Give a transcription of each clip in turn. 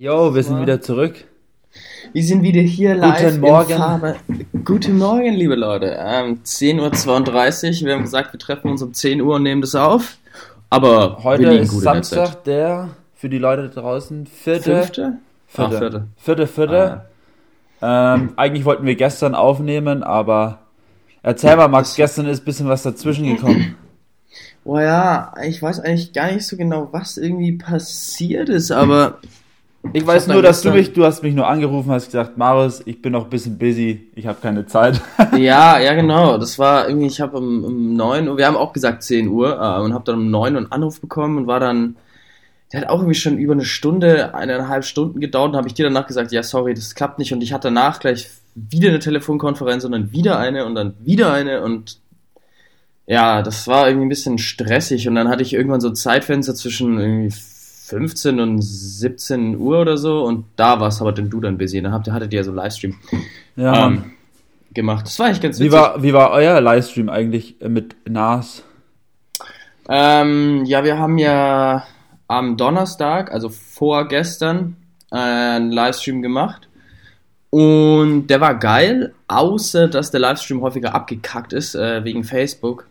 Jo, wir sind wieder zurück. Wir sind wieder hier live Guten Morgen. in Farbe. Guten Morgen, liebe Leute. Ähm, 10.32 Uhr. Wir haben gesagt, wir treffen uns um 10 Uhr und nehmen das auf. Aber Heute ist. Samstag, der für die Leute da draußen vierte. Fünfte? Ah, Vierte. vierte. Vierte, vierte. Ähm, eigentlich wollten wir gestern aufnehmen, aber erzähl mal, Max, gestern ist ein bisschen was dazwischen gekommen. Boah ja, ich weiß eigentlich gar nicht so genau, was irgendwie passiert ist, aber Ich weiß hab nur, dass du gestern- mich, du hast mich nur angerufen, hast gesagt, Marius, ich bin noch ein bisschen busy, ich habe keine Zeit. ja, ja genau. Das war irgendwie, ich habe um, um 9 Uhr, wir haben auch gesagt 10 Uhr äh, und habe dann um 9 Uhr einen Anruf bekommen und war dann, der hat auch irgendwie schon über eine Stunde, eineinhalb Stunden gedauert und habe ich dir danach gesagt, ja sorry, das klappt nicht und ich hatte danach gleich wieder eine Telefonkonferenz und dann wieder eine und dann wieder eine und ja, das war irgendwie ein bisschen stressig und dann hatte ich irgendwann so ein Zeitfenster zwischen irgendwie 15 und 17 Uhr oder so und da warst aber denn du dann busy. Dann habt ihr, hattet ihr ja so Livestream Ja, ähm, gemacht. Das war eigentlich ganz wie witzig. war, wie war euer Livestream eigentlich mit Nas? Ähm, ja, wir haben ja am Donnerstag, also vorgestern, äh, einen Livestream gemacht. Und der war geil, außer dass der Livestream häufiger abgekackt ist, äh, wegen Facebook.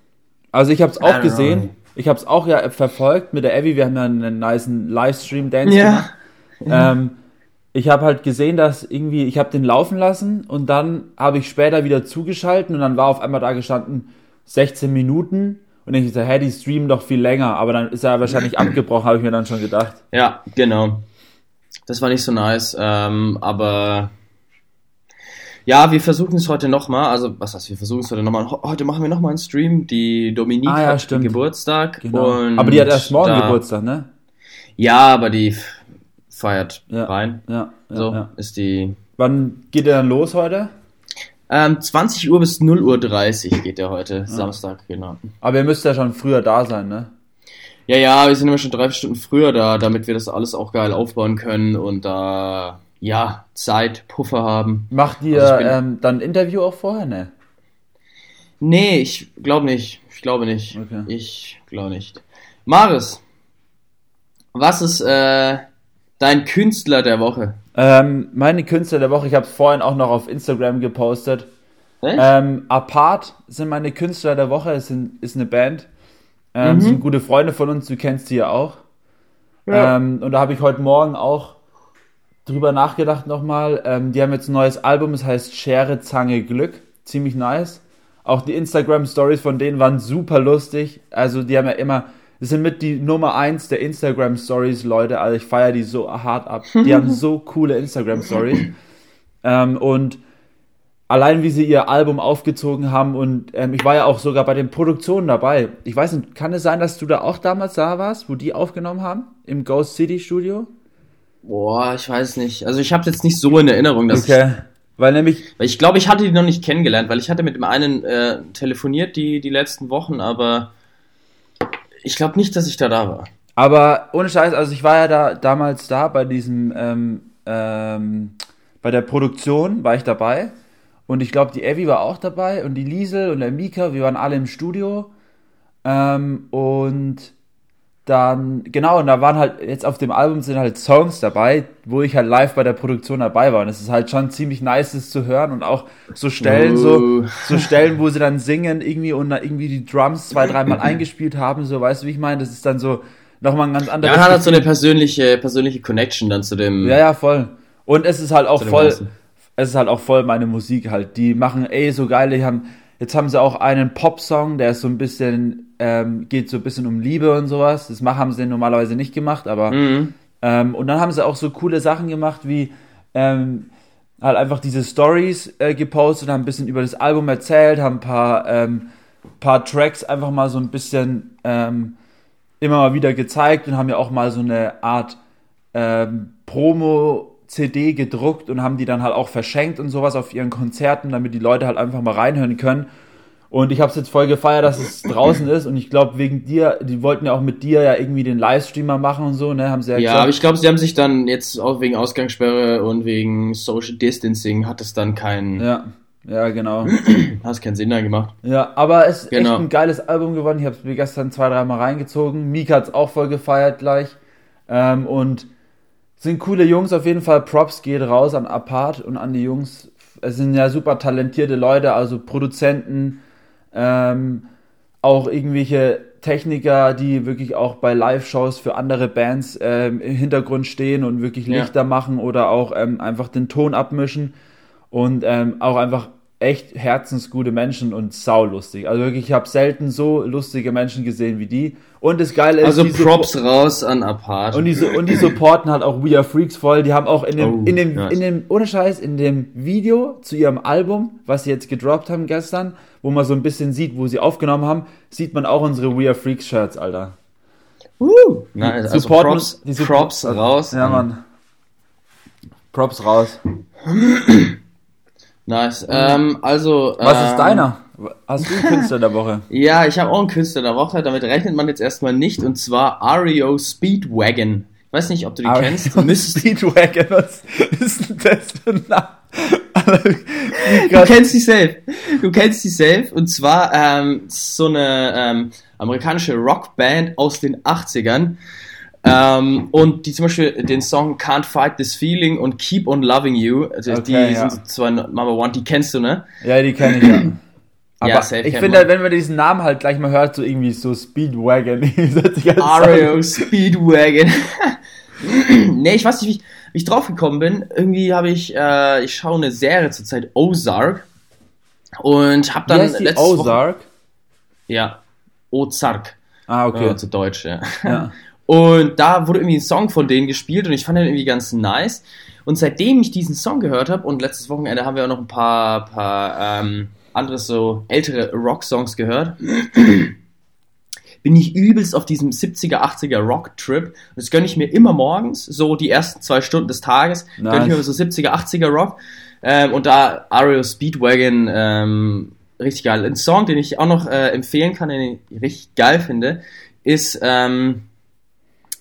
Also ich habe es auch gesehen. Ich habe es auch ja verfolgt mit der Abby. Wir haben ja einen niceen Livestream-Dance gemacht. Ja. Ähm, ich habe halt gesehen, dass irgendwie, ich habe den laufen lassen und dann habe ich später wieder zugeschalten und dann war auf einmal da gestanden 16 Minuten und ich dachte, hä, die streamen doch viel länger, aber dann ist er wahrscheinlich abgebrochen, habe ich mir dann schon gedacht. Ja, genau. Das war nicht so nice, ähm, aber ja, wir versuchen es heute nochmal. Also, was heißt, wir versuchen es heute nochmal. Heute machen wir nochmal einen Stream. Die Dominique Ah, ja, hat stimmt. Geburtstag. Genau. Aber die hat erst morgen da- Geburtstag, ne? Ja, aber die feiert Ja. rein. Ja, ja, So ja. ist die. Wann geht er dann los heute? Ähm, 20 Uhr bis 0 Uhr 30 geht der heute, Samstag, genau. Aber ihr müsst ja schon früher da sein, ne? Ja, ja, wir sind immer schon drei Stunden früher da, damit wir das alles auch geil aufbauen können und da, ja, Zeit, Puffer haben. Macht ihr Also bin- ähm, dann ein Interview auch vorher, ne? Nee, ich glaube nicht. Ich glaube nicht. Okay. Ich glaube nicht. Maris, was ist äh, dein Künstler der Woche? Ähm, meine Künstler der Woche, ich habe es vorhin auch noch auf Instagram gepostet. Ähm, Apart sind meine Künstler der Woche, es sind, ist eine Band. Ähm, Mhm. Sind gute Freunde von uns, du kennst die ja auch. Ja. Ähm, und da habe ich heute Morgen auch drüber nachgedacht nochmal. Ähm, die haben jetzt ein neues Album, es heißt Schere, Zange, Glück. Ziemlich nice. Auch die Instagram-Stories von denen waren super lustig. Also die haben ja immer, das sind mit die Nummer eins der Instagram-Stories, Leute. Also ich feiere die so hart ab. Die haben so coole Instagram-Stories. Ähm, und allein wie sie ihr Album aufgezogen haben und ähm, ich war ja auch sogar bei den Produktionen dabei. Ich weiß nicht, kann es sein, dass du da auch damals da warst, wo die aufgenommen haben? Im Ghost City Studio? Boah, ich weiß nicht. Also ich habe jetzt nicht so in Erinnerung, dass Okay. Weil nämlich, ich, weil ich glaube, ich hatte die noch nicht kennengelernt, weil ich hatte mit dem einen äh, telefoniert die die letzten Wochen, aber ich glaube nicht, dass ich da da war. aber ohne Scheiß, also ich war ja da damals da bei diesem, ähm, ähm, bei der Produktion war ich dabei und ich glaube, die Evi war auch dabei und die Liesel und der Mika, wir waren alle im Studio ähm, und dann, genau, und da waren halt, jetzt auf dem Album sind halt Songs dabei, wo ich halt live bei der Produktion dabei war. Und es ist halt schon ziemlich nice, das zu hören und auch so Stellen, so, Uh. so Stellen, wo sie dann singen irgendwie und da irgendwie die Drums zwei, dreimal eingespielt haben, so, weißt du, wie ich meine? Das ist dann so nochmal ein ganz Ja, anderes. man hat halt so eine persönliche persönliche Connection dann zu dem ja, ja, voll. Und es ist halt auch voll, es ist halt auch voll meine Musik halt. Die machen ey so geil, die haben, jetzt haben sie auch einen Popsong, der ist so ein bisschen, ähm, geht so ein bisschen um Liebe und sowas. Das machen, haben sie normalerweise nicht gemacht, aber Mhm. ähm, und dann haben sie auch so coole Sachen gemacht wie ähm, halt einfach diese Stories äh, gepostet, haben ein bisschen über das Album erzählt, haben ein paar, ähm, paar Tracks einfach mal so ein bisschen ähm, immer mal wieder gezeigt und haben ja auch mal so eine Art ähm, Promo-CD gedruckt und haben die dann halt auch verschenkt und sowas auf ihren Konzerten, damit die Leute halt einfach mal reinhören können. Und ich habe es jetzt voll gefeiert, dass es draußen ist und ich glaube wegen dir, die wollten ja auch mit dir ja irgendwie den Livestreamer machen und so, ne, haben sie ja, Ja, aber ich glaube, sie haben sich dann jetzt auch wegen Ausgangssperre und wegen Social Distancing hat es dann keinen, ja, ja, genau. hat es keinen Sinn mehr gemacht. Ja, aber es ist Genau. echt ein geiles Album geworden. Ich habe es mir gestern zwei, dreimal reingezogen. Mika hat's auch voll gefeiert gleich. Ähm, und Sind coole Jungs, auf jeden Fall. Props geht raus an Apart und an die Jungs. Es sind ja super talentierte Leute, also Produzenten, ähm, auch irgendwelche Techniker, die wirklich auch bei Live-Shows für andere Bands ähm, im Hintergrund stehen und wirklich Lichter ja. machen oder auch ähm, einfach den Ton abmischen und ähm, auch einfach echt herzensgute Menschen und saulustig. Also wirklich, ich habe selten so lustige Menschen gesehen wie die. Und das Geile ist, also Props raus an Apart. Und die, und die supporten halt auch We Are Freaks voll. Die haben auch in dem, oh, in dem, nice. in dem, ohne Scheiß, in dem Video zu ihrem Album, was sie jetzt gedroppt haben gestern, wo man so ein bisschen sieht, wo sie aufgenommen haben, sieht man auch unsere We Are Freaks Shirts, Alter. Uh, nice. Also Props, die Props raus. Ja, Mann. Props raus. Nice. Ähm, also. Was ähm, ist deiner? Hast du einen Künstler der Woche? ja, ich habe auch einen Künstler der Woche. Damit rechnet man jetzt erstmal nicht. Und zwar Ario Speedwagon. Ich weiß nicht, ob du die Ario kennst. Du Speedwagon, was ist denn das für ein Name? du kennst dich selbst. Du kennst dich selbst. Und zwar ähm, so eine ähm, amerikanische Rockband aus den 80ern. Ähm, und die zum Beispiel den Song Can't Fight This Feeling und Keep on Loving You, also okay, die ja. sind zwei Number One, die kennst du, ne? Ja, die kenne ich ja. Aber ja, ich finde halt, wenn man diesen Namen halt gleich mal hört, so irgendwie so Speedwagon. Ario Speedwagon. nee, ich weiß nicht, wie ich, wie ich drauf gekommen bin. Irgendwie habe ich, äh, ich schaue eine Serie zurzeit, Ozark. Und habe dann letztes Ozark? Woche, ja, Ozark. Ah, okay. Äh, zu Deutsch, ja. ja. Und da wurde irgendwie ein Song von denen gespielt und ich fand den irgendwie ganz nice. Und seitdem ich diesen Song gehört habe, und letztes Wochenende haben wir auch noch ein paar, paar ähm, andere so ältere Rock-Songs gehört, bin ich übelst auf diesem 70er, 80er Rock-Trip. Das gönne ich mir immer morgens, so die ersten zwei Stunden des Tages, nice. gönne ich mir so 70er, 80er Rock. Ähm, und da Ario Speedwagon, ähm, richtig geil. Ein Song, den ich auch noch äh, empfehlen kann, den ich richtig geil finde, ist ähm,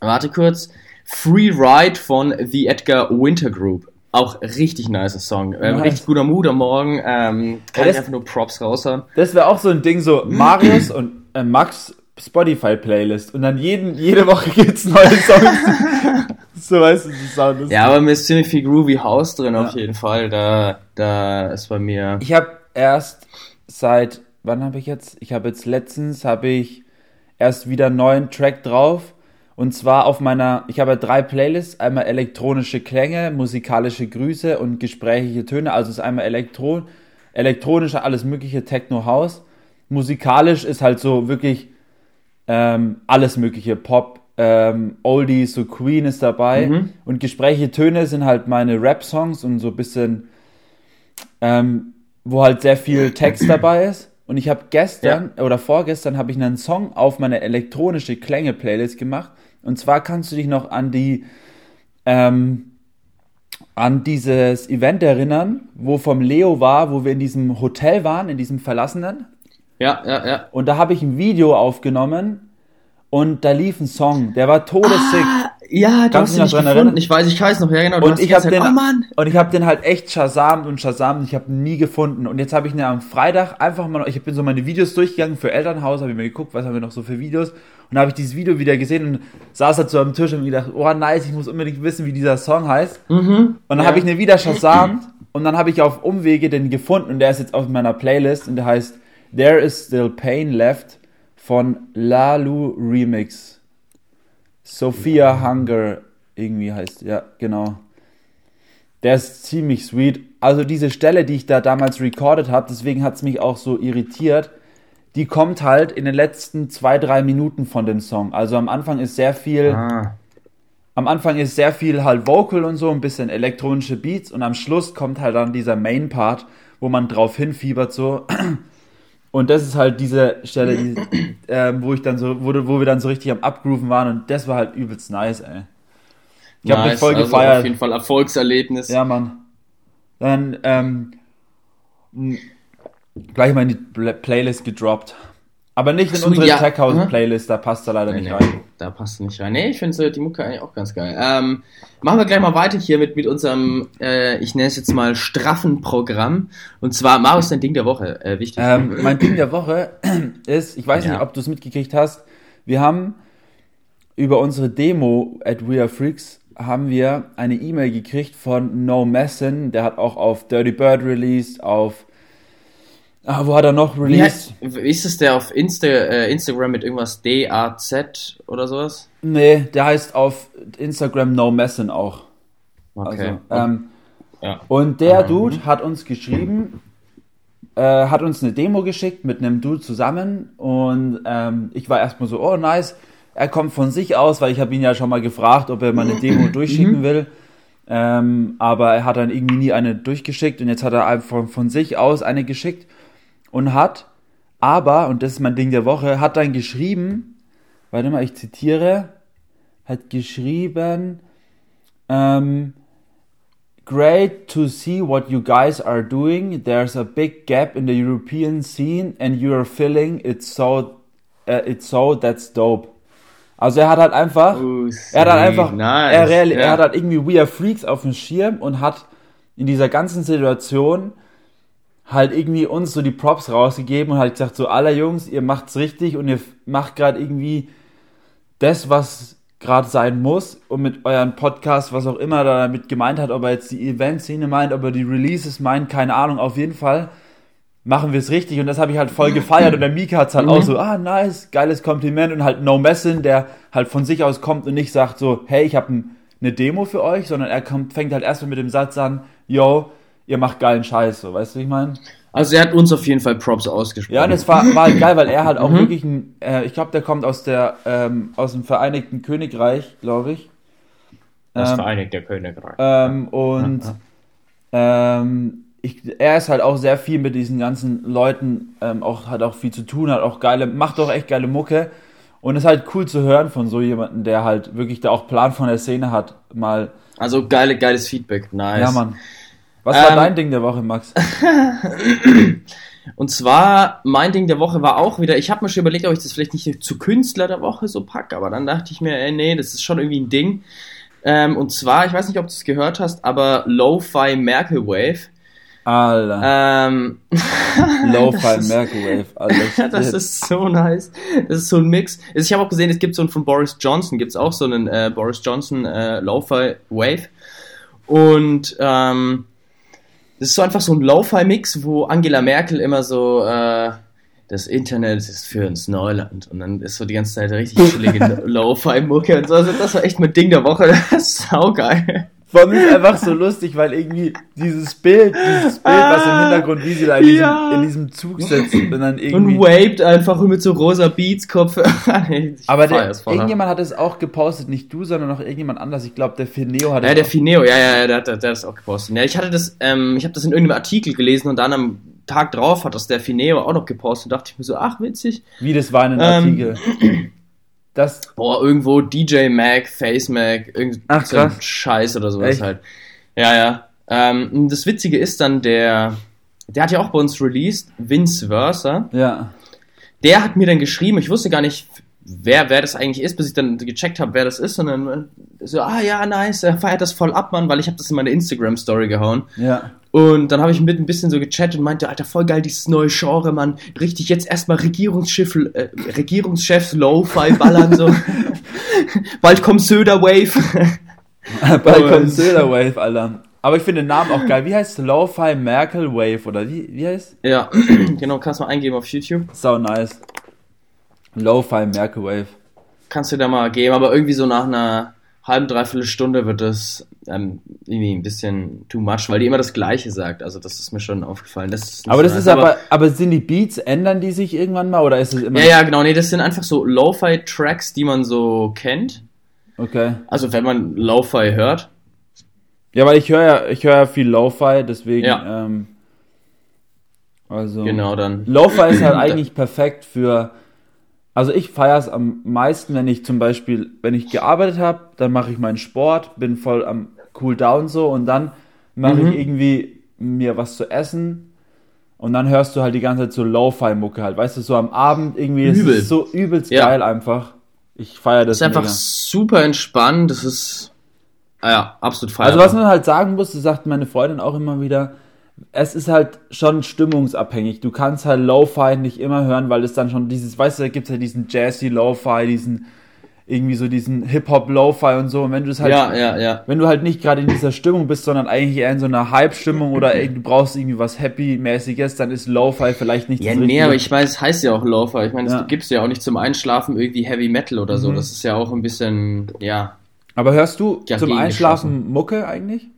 warte kurz, Free Ride von The Edgar Winter Group. Auch richtig nice Song. Ähm, nice. Richtig guter Mut am Morgen. Ähm, kann ja, ich einfach nur Props raushauen. Das wäre auch so ein Ding, so Marius und äh, Max Spotify-Playlist und dann jeden, jede Woche gibt's neue Songs. so weißt du, das Sound ist. Ja, aber mir ist ziemlich viel Groovy House drin ja. auf jeden Fall. Da, da ist bei mir. Ich habe erst seit, wann habe ich jetzt? Ich habe jetzt letztens, habe ich erst wieder einen neuen Track drauf und zwar auf meiner, ich habe drei Playlists, einmal elektronische Klänge, musikalische Grüße und gesprächige Töne. Also ist einmal Elektro, elektronische, alles mögliche Techno House. Musikalisch ist halt so wirklich ähm, alles mögliche Pop, ähm, Oldies, so Queen ist dabei. Mhm. Und gesprächige Töne sind halt meine Rap-Songs und so ein bisschen, ähm, wo halt sehr viel Text dabei ist. Und ich habe gestern ja. oder vorgestern habe ich einen Song auf meine elektronische Klänge-Playlist gemacht und zwar kannst du dich noch an die ähm, an dieses Event erinnern, wo vom Leo war, wo wir in diesem Hotel waren, in diesem verlassenen. Ja, ja, ja. Und da habe ich ein Video aufgenommen und da lief ein Song, der war todessick. Ah, ja, du hast ihn nicht gefunden. Erinnern? Ich weiß, ich weiß noch, ja genau. und ich habe den, oh, und ich habe den halt echt shazamt und shazamt. Ich habe nie gefunden. Und jetzt habe ich ihn am Freitag einfach mal, ich bin so meine Videos durchgegangen für Elternhaus, habe ich mir geguckt, was haben wir noch so für Videos. Und habe ich dieses Video wieder gesehen und saß halt so am Tisch und mir gedacht, oh nice, ich muss unbedingt wissen, wie dieser Song heißt. Mhm, und dann ja. habe ich ihn wieder shazamt und dann habe ich auf Umwege den gefunden und der ist jetzt auf meiner Playlist und der heißt There is Still Pain Left von Lalu Remix. Sophia Hunger irgendwie heißt, ja, genau. Der ist ziemlich sweet. Also diese Stelle, die ich da damals recorded habe, deswegen hat es mich auch so irritiert, die kommt halt in den letzten zwei, drei Minuten von dem Song. Also am Anfang ist sehr viel, ah. am Anfang ist sehr viel halt Vocal und so, ein bisschen elektronische Beats und am Schluss kommt halt dann dieser Main Part, wo man drauf hinfiebert so. Und das ist halt diese Stelle, die, äh, wo ich dann so, wo, wo wir dann so richtig am Abgrooven waren und das war halt übelst nice, ey. Ich nice, habe mich voll also gefeiert. Auf jeden Fall Erfolgserlebnis. Ja, Mann. Dann ähm, gleich mal in die Playlist gedroppt. Aber nicht in unsere ja. Tech House mhm. Playlist, da passt er leider nee, nicht nee, rein. Da passt er nicht rein. Nee, ich finde die Mucke eigentlich auch ganz geil. Ähm, machen wir gleich mal weiter hier mit, mit unserem, äh, ich nenne es jetzt mal straffen Programm. Und zwar, Marius, dein Ding der Woche, äh, wichtig. Ähm, mein Ding der Woche ist, ich weiß ja. nicht, ob du es mitgekriegt hast, wir haben über unsere Demo at We Are Freaks haben wir eine E-Mail gekriegt von No Messin, der hat auch auf Dirty Bird released, auf Ah, wo hat er noch released? wie ist es der auf Insta, äh, Instagram mit irgendwas D-A-Z oder sowas? Nee, der heißt auf Instagram No Messin auch. Okay. Also, ähm, ja. Und der Mhm. Dude hat uns geschrieben, äh, hat uns eine Demo geschickt mit einem Dude zusammen und ähm, ich war erstmal so, oh nice, er kommt von sich aus, weil ich habe ihn ja schon mal gefragt, ob er mal eine Demo durchschicken will. Ähm, aber er hat dann irgendwie nie eine durchgeschickt und jetzt hat er einfach von sich aus eine geschickt und hat, aber, und das ist mein Ding der Woche, hat dann geschrieben, warte mal, ich zitiere, hat geschrieben, ähm, Great to see what you guys are doing. There's a big gap in the European scene and you're filling it so, uh, it's so, that's dope. Also er hat halt einfach, Oh, er hat halt einfach, nice, er, er hat halt irgendwie We Are Freaks auf dem Schirm und hat in dieser ganzen Situation halt irgendwie uns so die Props rausgegeben und halt gesagt so, aller Jungs, ihr macht's richtig und ihr macht gerade irgendwie das, was gerade sein muss und mit euren Podcast, was auch immer da damit gemeint hat, ob er jetzt die Event-Szene meint, ob er die Releases meint, keine Ahnung, auf jeden Fall machen wir es richtig. Und das habe ich halt voll gefeiert und der Mika hat's halt auch so, ah nice, geiles Kompliment. Und halt No Messin, der halt von sich aus kommt und nicht sagt so, hey, ich habe ein, eine Demo für euch, sondern er kommt, fängt halt erstmal mit dem Satz an, yo, ihr macht geilen Scheiß, so, weißt du, wie ich meine? Also er hat uns auf jeden Fall Props ausgesprochen. Ja, und es war, war halt geil, weil er halt auch wirklich ein, äh, ich glaube, der kommt aus der, ähm, aus dem Vereinigten Königreich, glaube ich. das ähm, Vereinigte Königreich. Ähm, und ähm, ich, er ist halt auch sehr viel mit diesen ganzen Leuten, ähm, auch hat auch viel zu tun, hat auch geile, macht auch echt geile Mucke. Und ist halt cool zu hören von so jemandem, der halt wirklich da auch Plan von der Szene hat, mal. Also geile, geiles Feedback, nice. Ja, Mann. Was war Ähm, dein Ding der Woche, Max? Und zwar, mein Ding der Woche war auch wieder, ich habe mir schon überlegt, ob ich das vielleicht nicht zu Künstler der Woche so packe, aber dann dachte ich mir, ey, nee, das ist schon irgendwie ein Ding. Ähm, und zwar, ich weiß nicht, ob du es gehört hast, aber Lo-Fi Merkel Wave. Alter. Ähm, Lo-Fi das ist- Microwave, Alter. das ist so nice. Das ist so ein Mix. Also ich habe auch gesehen, es gibt so einen von Boris Johnson, gibt es auch so einen äh, Boris Johnson äh, Lo-Fi Wave. Und ähm, das ist so einfach so ein Lo-Fi-Mix, wo Angela Merkel immer so, äh, das Internet ist für uns Neuland. Und dann ist so die ganze Zeit richtig chillige Lo-Fi-Mucke und so. Also das war echt mein Ding der Woche. Das ist saugeil. Allem ist einfach so lustig, weil irgendwie dieses Bild, dieses Bild, was im Hintergrund, wie sie da in diesem, Ja. in diesem Zug sitzt und dann Und irgendwie. waved einfach mit so rosa Beats-Kopf. Aber der, irgendjemand hat es auch gepostet, nicht du, sondern noch irgendjemand anders. Ich glaube, der Fineo hat Ja, es der auch- Fineo, ja, ja, ja, der, hat- der hat das auch gepostet. Ja, ich hatte das, ähm, ich habe das in irgendeinem Artikel gelesen und dann am Tag drauf hat das der Fineo auch noch gepostet und dachte ich mir so, ach, witzig. Wie das war in einem Ähm, Artikel. Das, Boah, irgendwo DJ Mac, Face Mac, irgend Ach, so. Scheiß oder sowas Echt? halt. Ja, ja. Ähm, das Witzige ist dann der, der hat ja auch bei uns released, Vince Versa. ja. der hat mir dann geschrieben, ich wusste gar nicht, wer, wer das eigentlich ist, bis ich dann gecheckt habe, wer das ist. Und dann so, ah ja, nice, er feiert das voll ab, Mann, weil ich habe das in meine Instagram-Story gehauen. Ja. Und dann habe ich mit ein bisschen so gechattet und meinte, Alter, voll geil, dieses neue Genre, Mann. Richtig, jetzt erstmal Regierungsschiff, äh, Regierungschefs Low-Fi ballern, so. Bald kommt Söder Wave. Bald kommt Söder Wave, Alter. Aber ich finde den Namen auch geil. Wie heißt Lo-Fi Merkel Wave oder wie, wie heißt? ja, genau, kannst mal eingeben auf YouTube. Sau nice. Lo-Fi Merkel. Kannst du da mal geben, aber irgendwie so nach einer halben, dreiviertel Stunde wird das ähm, irgendwie ein bisschen too much, weil die immer das Gleiche sagt. Also das ist mir schon aufgefallen. Das Aber das ist aber, aber sind die Beats, ändern die sich irgendwann mal oder ist es immer? Ja, ja, genau, nee, das sind einfach so Lo-Fi-Tracks, die man so kennt. Okay. Also wenn man Lo-Fi hört. Ja, weil ich höre ja, ich höre ja viel Lo-Fi, deswegen, Ja. ähm, also. Genau, dann. Lo-Fi ist halt eigentlich perfekt für, also ich feiere es am meisten, wenn ich zum Beispiel, wenn ich gearbeitet habe, dann mache ich meinen Sport, bin voll am Cool Down so und dann mache Mhm. ich irgendwie mir was zu essen und dann hörst du halt die ganze Zeit so Lo-Fi-Mucke halt, weißt du, so am Abend irgendwie, Übel. ist so übelst Ja. geil einfach. Ich feiere das ist einfach mega. super entspannt. Das ist, ah ja, absolut feierbar. Also was man halt sagen muss, das sagt meine Freundin auch immer wieder, es ist halt schon stimmungsabhängig. Du kannst halt Lo-Fi nicht immer hören, weil es dann schon dieses, weißt du, da gibt es ja diesen Jazzy Lo-Fi, diesen irgendwie so diesen Hip-Hop, Lo-Fi und so. Und wenn du es halt, Ja, ja, ja. wenn du halt nicht gerade in dieser Stimmung bist, sondern eigentlich eher in so einer Hype-Stimmung oder ey, du brauchst irgendwie was Happy-mäßiges, dann ist Lo-Fi vielleicht nicht Ja, das nee, Richtige. aber ich weiß, es heißt ja auch Loafer. Ich meine, Ja. du gibst ja auch nicht zum Einschlafen irgendwie Heavy Metal oder so. Mhm. Das ist ja auch ein bisschen, ja. Aber hörst du Ja, zum Einschlafen Mucke eigentlich?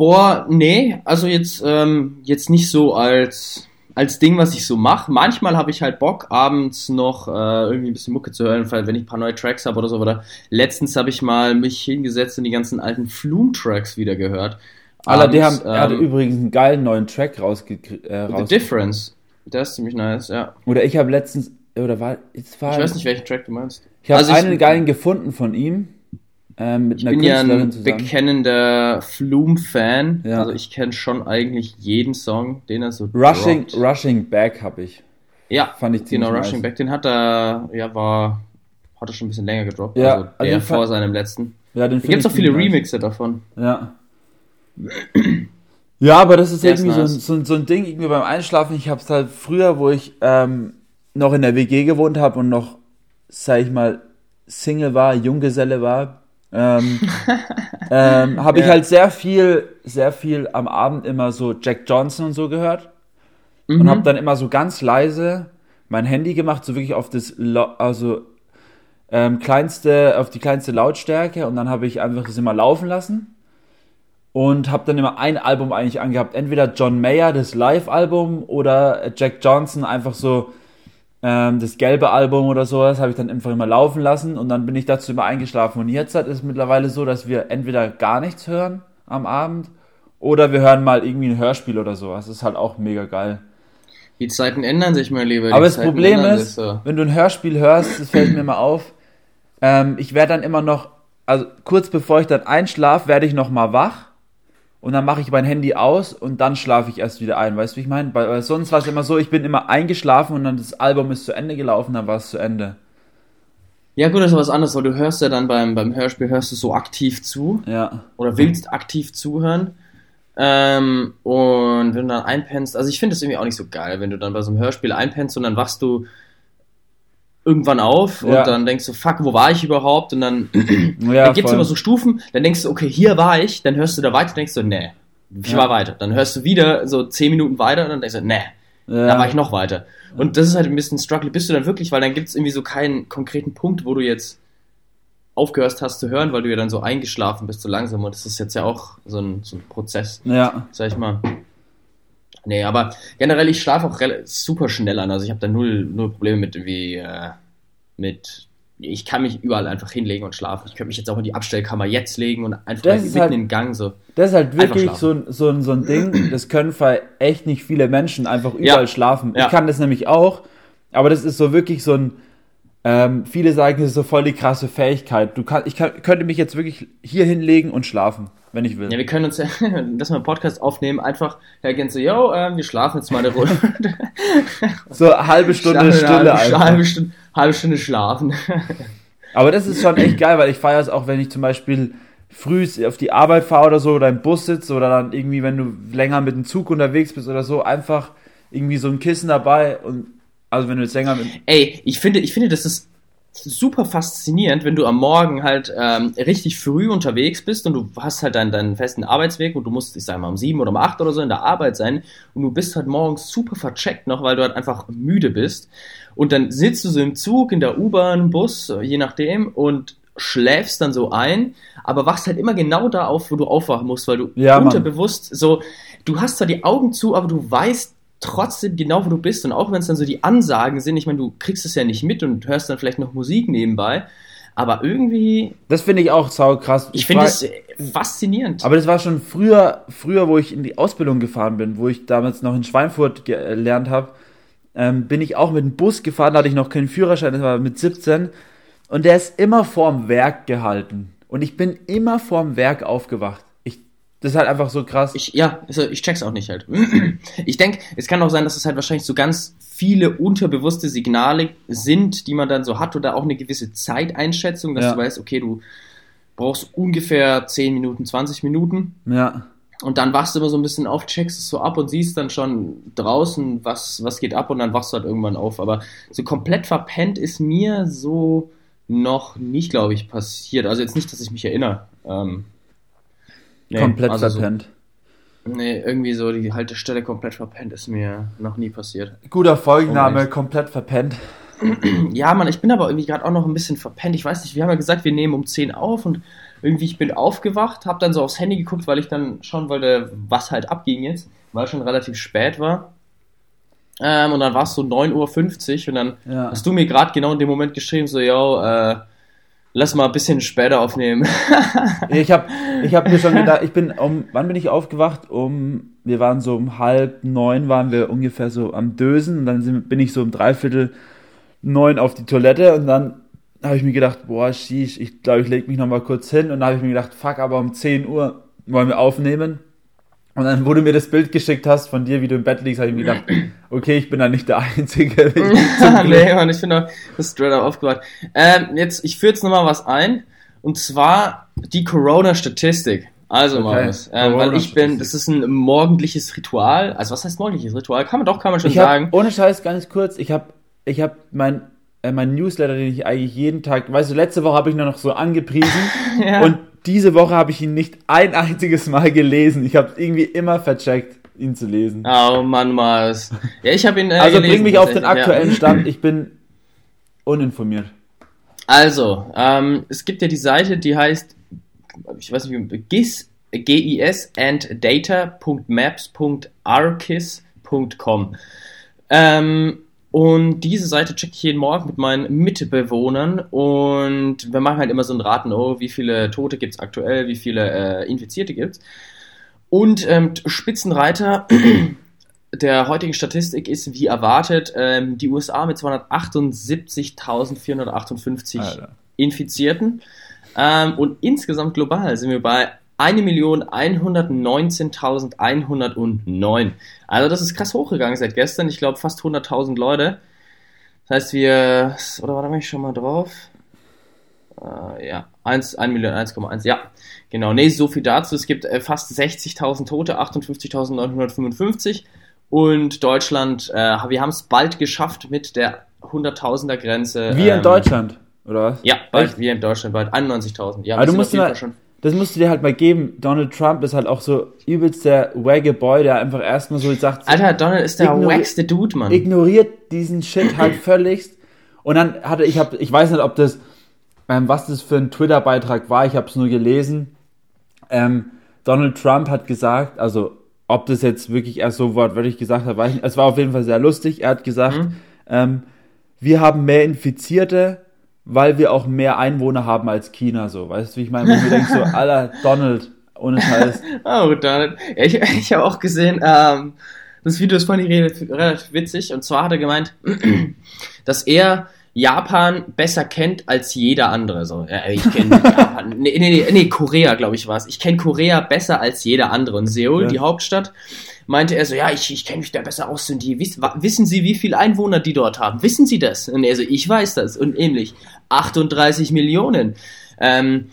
Boah, nee, also jetzt, ähm, jetzt nicht so als, als Ding, was ich so mache. Manchmal habe ich halt Bock, abends noch äh, irgendwie ein bisschen Mucke zu hören, weil wenn ich ein paar neue Tracks habe oder so. Oder letztens habe ich mal mich hingesetzt und die ganzen alten Flume-Tracks wieder gehört. Alter, die haben, ähm, übrigens einen geilen neuen Track rausgekriegt. Äh, The Difference. Der ist ziemlich nice, ja. oder ich habe letztens, oder war, es war, Ich weiß nicht, welchen Track du meinst. ich habe Also ich- einen geilen gefunden von ihm, ähm, mit Ich einer bin ja Künstlerin ein zusammen. bekennender Flume-Fan. Ja. Also ich kenne schon eigentlich jeden Song, den er so Rushing, droppt. Rushing Back habe ich. Ja, Fand ich ziemlich genau, nice. Rushing Back. Den hat er, ja, war, hat er schon ein bisschen länger gedroppt. Ja, also also der vor seinem letzten. Ja, den Da gibt es auch viele ziemlich nice. Remixe davon. Ja. Ja, aber das ist Der irgendwie so, ein, nice. so, ein, so ein Ding, irgendwie beim Einschlafen. Ich habe es halt früher, wo ich ähm, noch in der WG gewohnt habe und noch, sag ich mal, Single war, Junggeselle war, ähm, ähm, habe ich Ja. halt sehr viel, sehr viel am Abend immer so Jack Johnson und so gehört Mhm. und habe dann immer so ganz leise mein Handy gemacht, so wirklich auf das, Lau- also ähm, kleinste, auf die kleinste Lautstärke und dann habe ich einfach das immer laufen lassen und habe dann immer ein Album eigentlich angehabt, entweder John Mayer, das Live-Album oder Jack Johnson, einfach so ähm, das gelbe Album oder sowas, habe ich dann einfach immer laufen lassen und dann bin ich dazu immer eingeschlafen und jetzt ist es mittlerweile so, dass wir entweder gar nichts hören am Abend oder wir hören mal irgendwie ein Hörspiel oder sowas, das ist halt auch mega geil. Die Zeiten ändern sich, mein Lieber. Die Aber das Zeiten Problem ist, so. wenn du ein Hörspiel hörst, das fällt mir mal auf, ähm, ich werde dann immer noch, also kurz bevor ich dann einschlafe, werde ich noch mal wach und dann mache ich mein Handy aus und dann schlafe ich erst wieder ein. Weißt du, wie ich meine? Weil, sonst war es immer so, ich bin immer eingeschlafen und dann das Album ist zu Ende gelaufen, dann war es zu Ende. Ja, gut, das ist was anderes, weil du hörst ja dann beim, beim Hörspiel hörst du so aktiv zu Ja. oder willst aktiv zuhören. Ähm, und wenn du dann einpennst, also ich finde das irgendwie auch nicht so geil, wenn du dann bei so einem Hörspiel einpennst und dann wachst du irgendwann auf und Ja. dann denkst du, fuck, wo war ich überhaupt? Und dann, Ja, dann gibt es immer so Stufen, dann denkst du, okay, hier war ich, dann hörst du da weiter, denkst du, nee, ich Ja. war weiter. Dann hörst du wieder so zehn Minuten weiter und dann denkst du, nee, da war ich noch weiter. Und das ist halt ein bisschen Struggle. Bist du dann wirklich, weil dann gibt es irgendwie so keinen konkreten Punkt, wo du jetzt aufgehört hast zu hören, weil du ja dann so eingeschlafen bist, so langsam. Und das ist jetzt ja auch so ein, so ein Prozess, Ja. sag ich mal. Nee, aber generell, ich schlafe auch super schnell an. Also ich habe da null, null Probleme mit irgendwie, äh, mit, ich kann mich überall einfach hinlegen und schlafen. Ich könnte mich jetzt auch in die Abstellkammer jetzt legen und einfach Das mitten halt- in den Gang so. Das ist halt wirklich so, ein- so, so ein Ding, das können für echt nicht viele Menschen einfach überall Ja. schlafen. Ja. Ich kann das nämlich auch, aber das ist so wirklich so ein, ähm, viele sagen, das ist so voll die krasse Fähigkeit. Du kann, ich kann, könnte mich jetzt wirklich hier hinlegen und schlafen, wenn ich will. Ja, wir können uns ja, dass wir einen Podcast aufnehmen, einfach hergehen so, yo, ähm, wir schlafen jetzt mal eine Runde. So halbe Stunde Schlafen, Stille halbe, halbe, Stunde, halbe Stunde schlafen. Aber das ist schon echt geil, weil ich feiere es auch, wenn ich zum Beispiel früh auf die Arbeit fahre oder so oder im Bus sitze oder dann irgendwie, wenn du länger mit dem Zug unterwegs bist oder so, einfach irgendwie so ein Kissen dabei und also wenn du jetzt länger mit Ey, ich finde, ich finde, das ist super faszinierend, wenn du am Morgen halt ähm, richtig früh unterwegs bist und du hast halt deinen, deinen festen Arbeitsweg und du musst, ich sag mal, um sieben oder um acht oder so in der Arbeit sein und du bist halt morgens super vercheckt noch, weil du halt einfach müde bist und dann sitzt du so im Zug, in der U-Bahn, Bus, je nachdem und schläfst dann so ein, aber wachst halt immer genau da auf, wo du aufwachen musst, weil du Ja, Mann. unterbewusst so, du hast zwar die Augen zu, aber du weißt trotzdem genau, wo du bist. Und auch wenn es dann so die Ansagen sind, ich meine, du kriegst es ja nicht mit und hörst dann vielleicht noch Musik nebenbei. Aber irgendwie, Das finde ich auch sau krass. ich finde frag- es äh, faszinierend. Aber das war schon früher, früher, wo ich in die Ausbildung gefahren bin, wo ich damals noch in Schweinfurt gelernt habe, ähm, bin ich auch mit dem Bus gefahren, da hatte ich noch keinen Führerschein, das war mit 17. Und der ist immer vorm Werk gehalten. Und ich bin immer vorm Werk aufgewacht. Das ist halt einfach so krass. Ich, ja, also ich check's auch nicht halt. Ich denke, es kann auch sein, dass es halt wahrscheinlich so ganz viele unterbewusste Signale sind, die man dann so hat oder auch eine gewisse Zeiteinschätzung, dass Ja. du weißt, okay, du brauchst ungefähr 10 Minuten, 20 Minuten ja. und dann wachst du immer so ein bisschen auf, checkst es so ab und siehst dann schon draußen, was, was geht ab und dann wachst du halt irgendwann auf. Aber so komplett verpennt ist mir so noch nicht, glaube ich, passiert. Also jetzt nicht, dass ich mich erinnere. Ähm, nee, komplett also verpennt. So, nee, irgendwie so die Haltestelle komplett verpennt ist mir noch nie passiert. Guter Folgenname, komplett verpennt. Ja, Mann, ich bin aber irgendwie gerade auch noch ein bisschen verpennt. Ich weiß nicht, wir haben ja gesagt, wir nehmen um 10 auf und irgendwie ich bin aufgewacht, habe dann so aufs Handy geguckt, weil ich dann schauen wollte, was halt abging jetzt, weil es schon relativ spät war. Ähm, und dann war es so 9.50 Uhr und dann ja. hast du mir gerade genau in dem Moment geschrieben, so, yo, äh, lass mal ein bisschen später aufnehmen. ich habe ich hab mir schon gedacht, ich bin um, wann bin ich aufgewacht? Um, wir waren so um halb neun, waren wir ungefähr so am Dösen und dann sind, bin ich so um dreiviertel neun auf die Toilette und dann habe ich mir gedacht, boah, sheesh, ich glaube, ich lege mich nochmal kurz hin und dann habe ich mir gedacht, fuck, aber um 10 Uhr wollen wir aufnehmen. Und dann, wo du mir das Bild geschickt hast von dir, wie du im Bett liegst, habe ich mir gedacht, okay, ich bin da nicht der Einzige. nee, Mann, ich bin da straight up aufgewacht. Ähm, jetzt, ich führe jetzt nochmal was ein. Und zwar die Corona-Statistik. Also, okay. Marius, ähm, weil ich bin, das ist ein morgendliches Ritual. Also, was heißt morgendliches Ritual? Kann man doch, kann man schon ich sagen. Hab, ohne Scheiß, ganz kurz, ich habe ich hab mein äh, mein Newsletter, den ich eigentlich jeden Tag, weißt du, letzte Woche habe ich nur noch so angepriesen ja. und diese Woche habe ich ihn nicht ein einziges Mal gelesen. Ich habe irgendwie immer vercheckt, ihn zu lesen. Oh Mann, Mars. Ja, ich habe ihn. Äh, also gelesen, bring mich auf den aktuellen ja. Stand. Ich bin uninformiert. Also, ähm, es gibt ja die Seite, die heißt, ich weiß nicht, wie GIS, GIS and data.maps.arkis.com. Ähm, und diese Seite checke ich jeden Morgen mit meinen Mitbewohnern und wir machen halt immer so ein Raten, oh, wie viele Tote gibt es aktuell, wie viele äh, Infizierte gibt es. Und ähm, Spitzenreiter der heutigen Statistik ist, wie erwartet, ähm, die USA mit 278.458 Infizierten. Ähm, und insgesamt global sind wir bei 1.119.109. Also das ist krass hochgegangen seit gestern. Ich glaube fast 100.000 Leute. Das heißt, wir, oder war da ich schon mal drauf? Äh, ja, 1, 1 Million, 1,1, ja. Genau, nee, so viel dazu. Es gibt äh, fast 60.000 Tote, 58.955. Und Deutschland, äh, wir haben es bald geschafft mit der 100.000er Grenze. Wir ähm, in Deutschland, oder was? Ja, bald, wir in Deutschland, bald 91.000. Ja, Aber du musst schon das musst du dir halt mal geben. Donald Trump ist halt auch so übelst der wagge Boy, der einfach erstmal so sagt. Alter, Donald ist der wackste Dude, Mann. Ignoriert diesen Shit halt völligst. Und dann hatte ich, hab, ich weiß nicht, ob das, ähm, was das für ein Twitter-Beitrag war, ich habe es nur gelesen. Ähm, Donald Trump hat gesagt, also ob das jetzt wirklich erst so wortwörtlich gesagt hat, weiß ich nicht. Es war auf jeden Fall sehr lustig. Er hat gesagt, mhm. ähm, wir haben mehr Infizierte, weil wir auch mehr Einwohner haben als China, so. Weißt du, wie ich meine? Wenn du denkst so, aller Donald, ohne Scheiß. oh, Donald. Ja, ich, ich habe auch gesehen, ähm, das Video ist von relativ, relativ witzig. Und zwar hat er gemeint, dass er Japan besser kennt als jeder andere. So, ja, ich kenne Japan. Nee, nee, nee, nee, Korea, glaube ich, war es. Ich kenne Korea besser als jeder andere. Und Seoul, ja. die Hauptstadt, meinte er so, ja, ich, ich kenne mich da besser aus. Und die, wiss, wissen Sie, wie viele Einwohner die dort haben? Wissen Sie das? Und er so, ich weiß das. Und ähnlich. 38 Millionen. Ähm,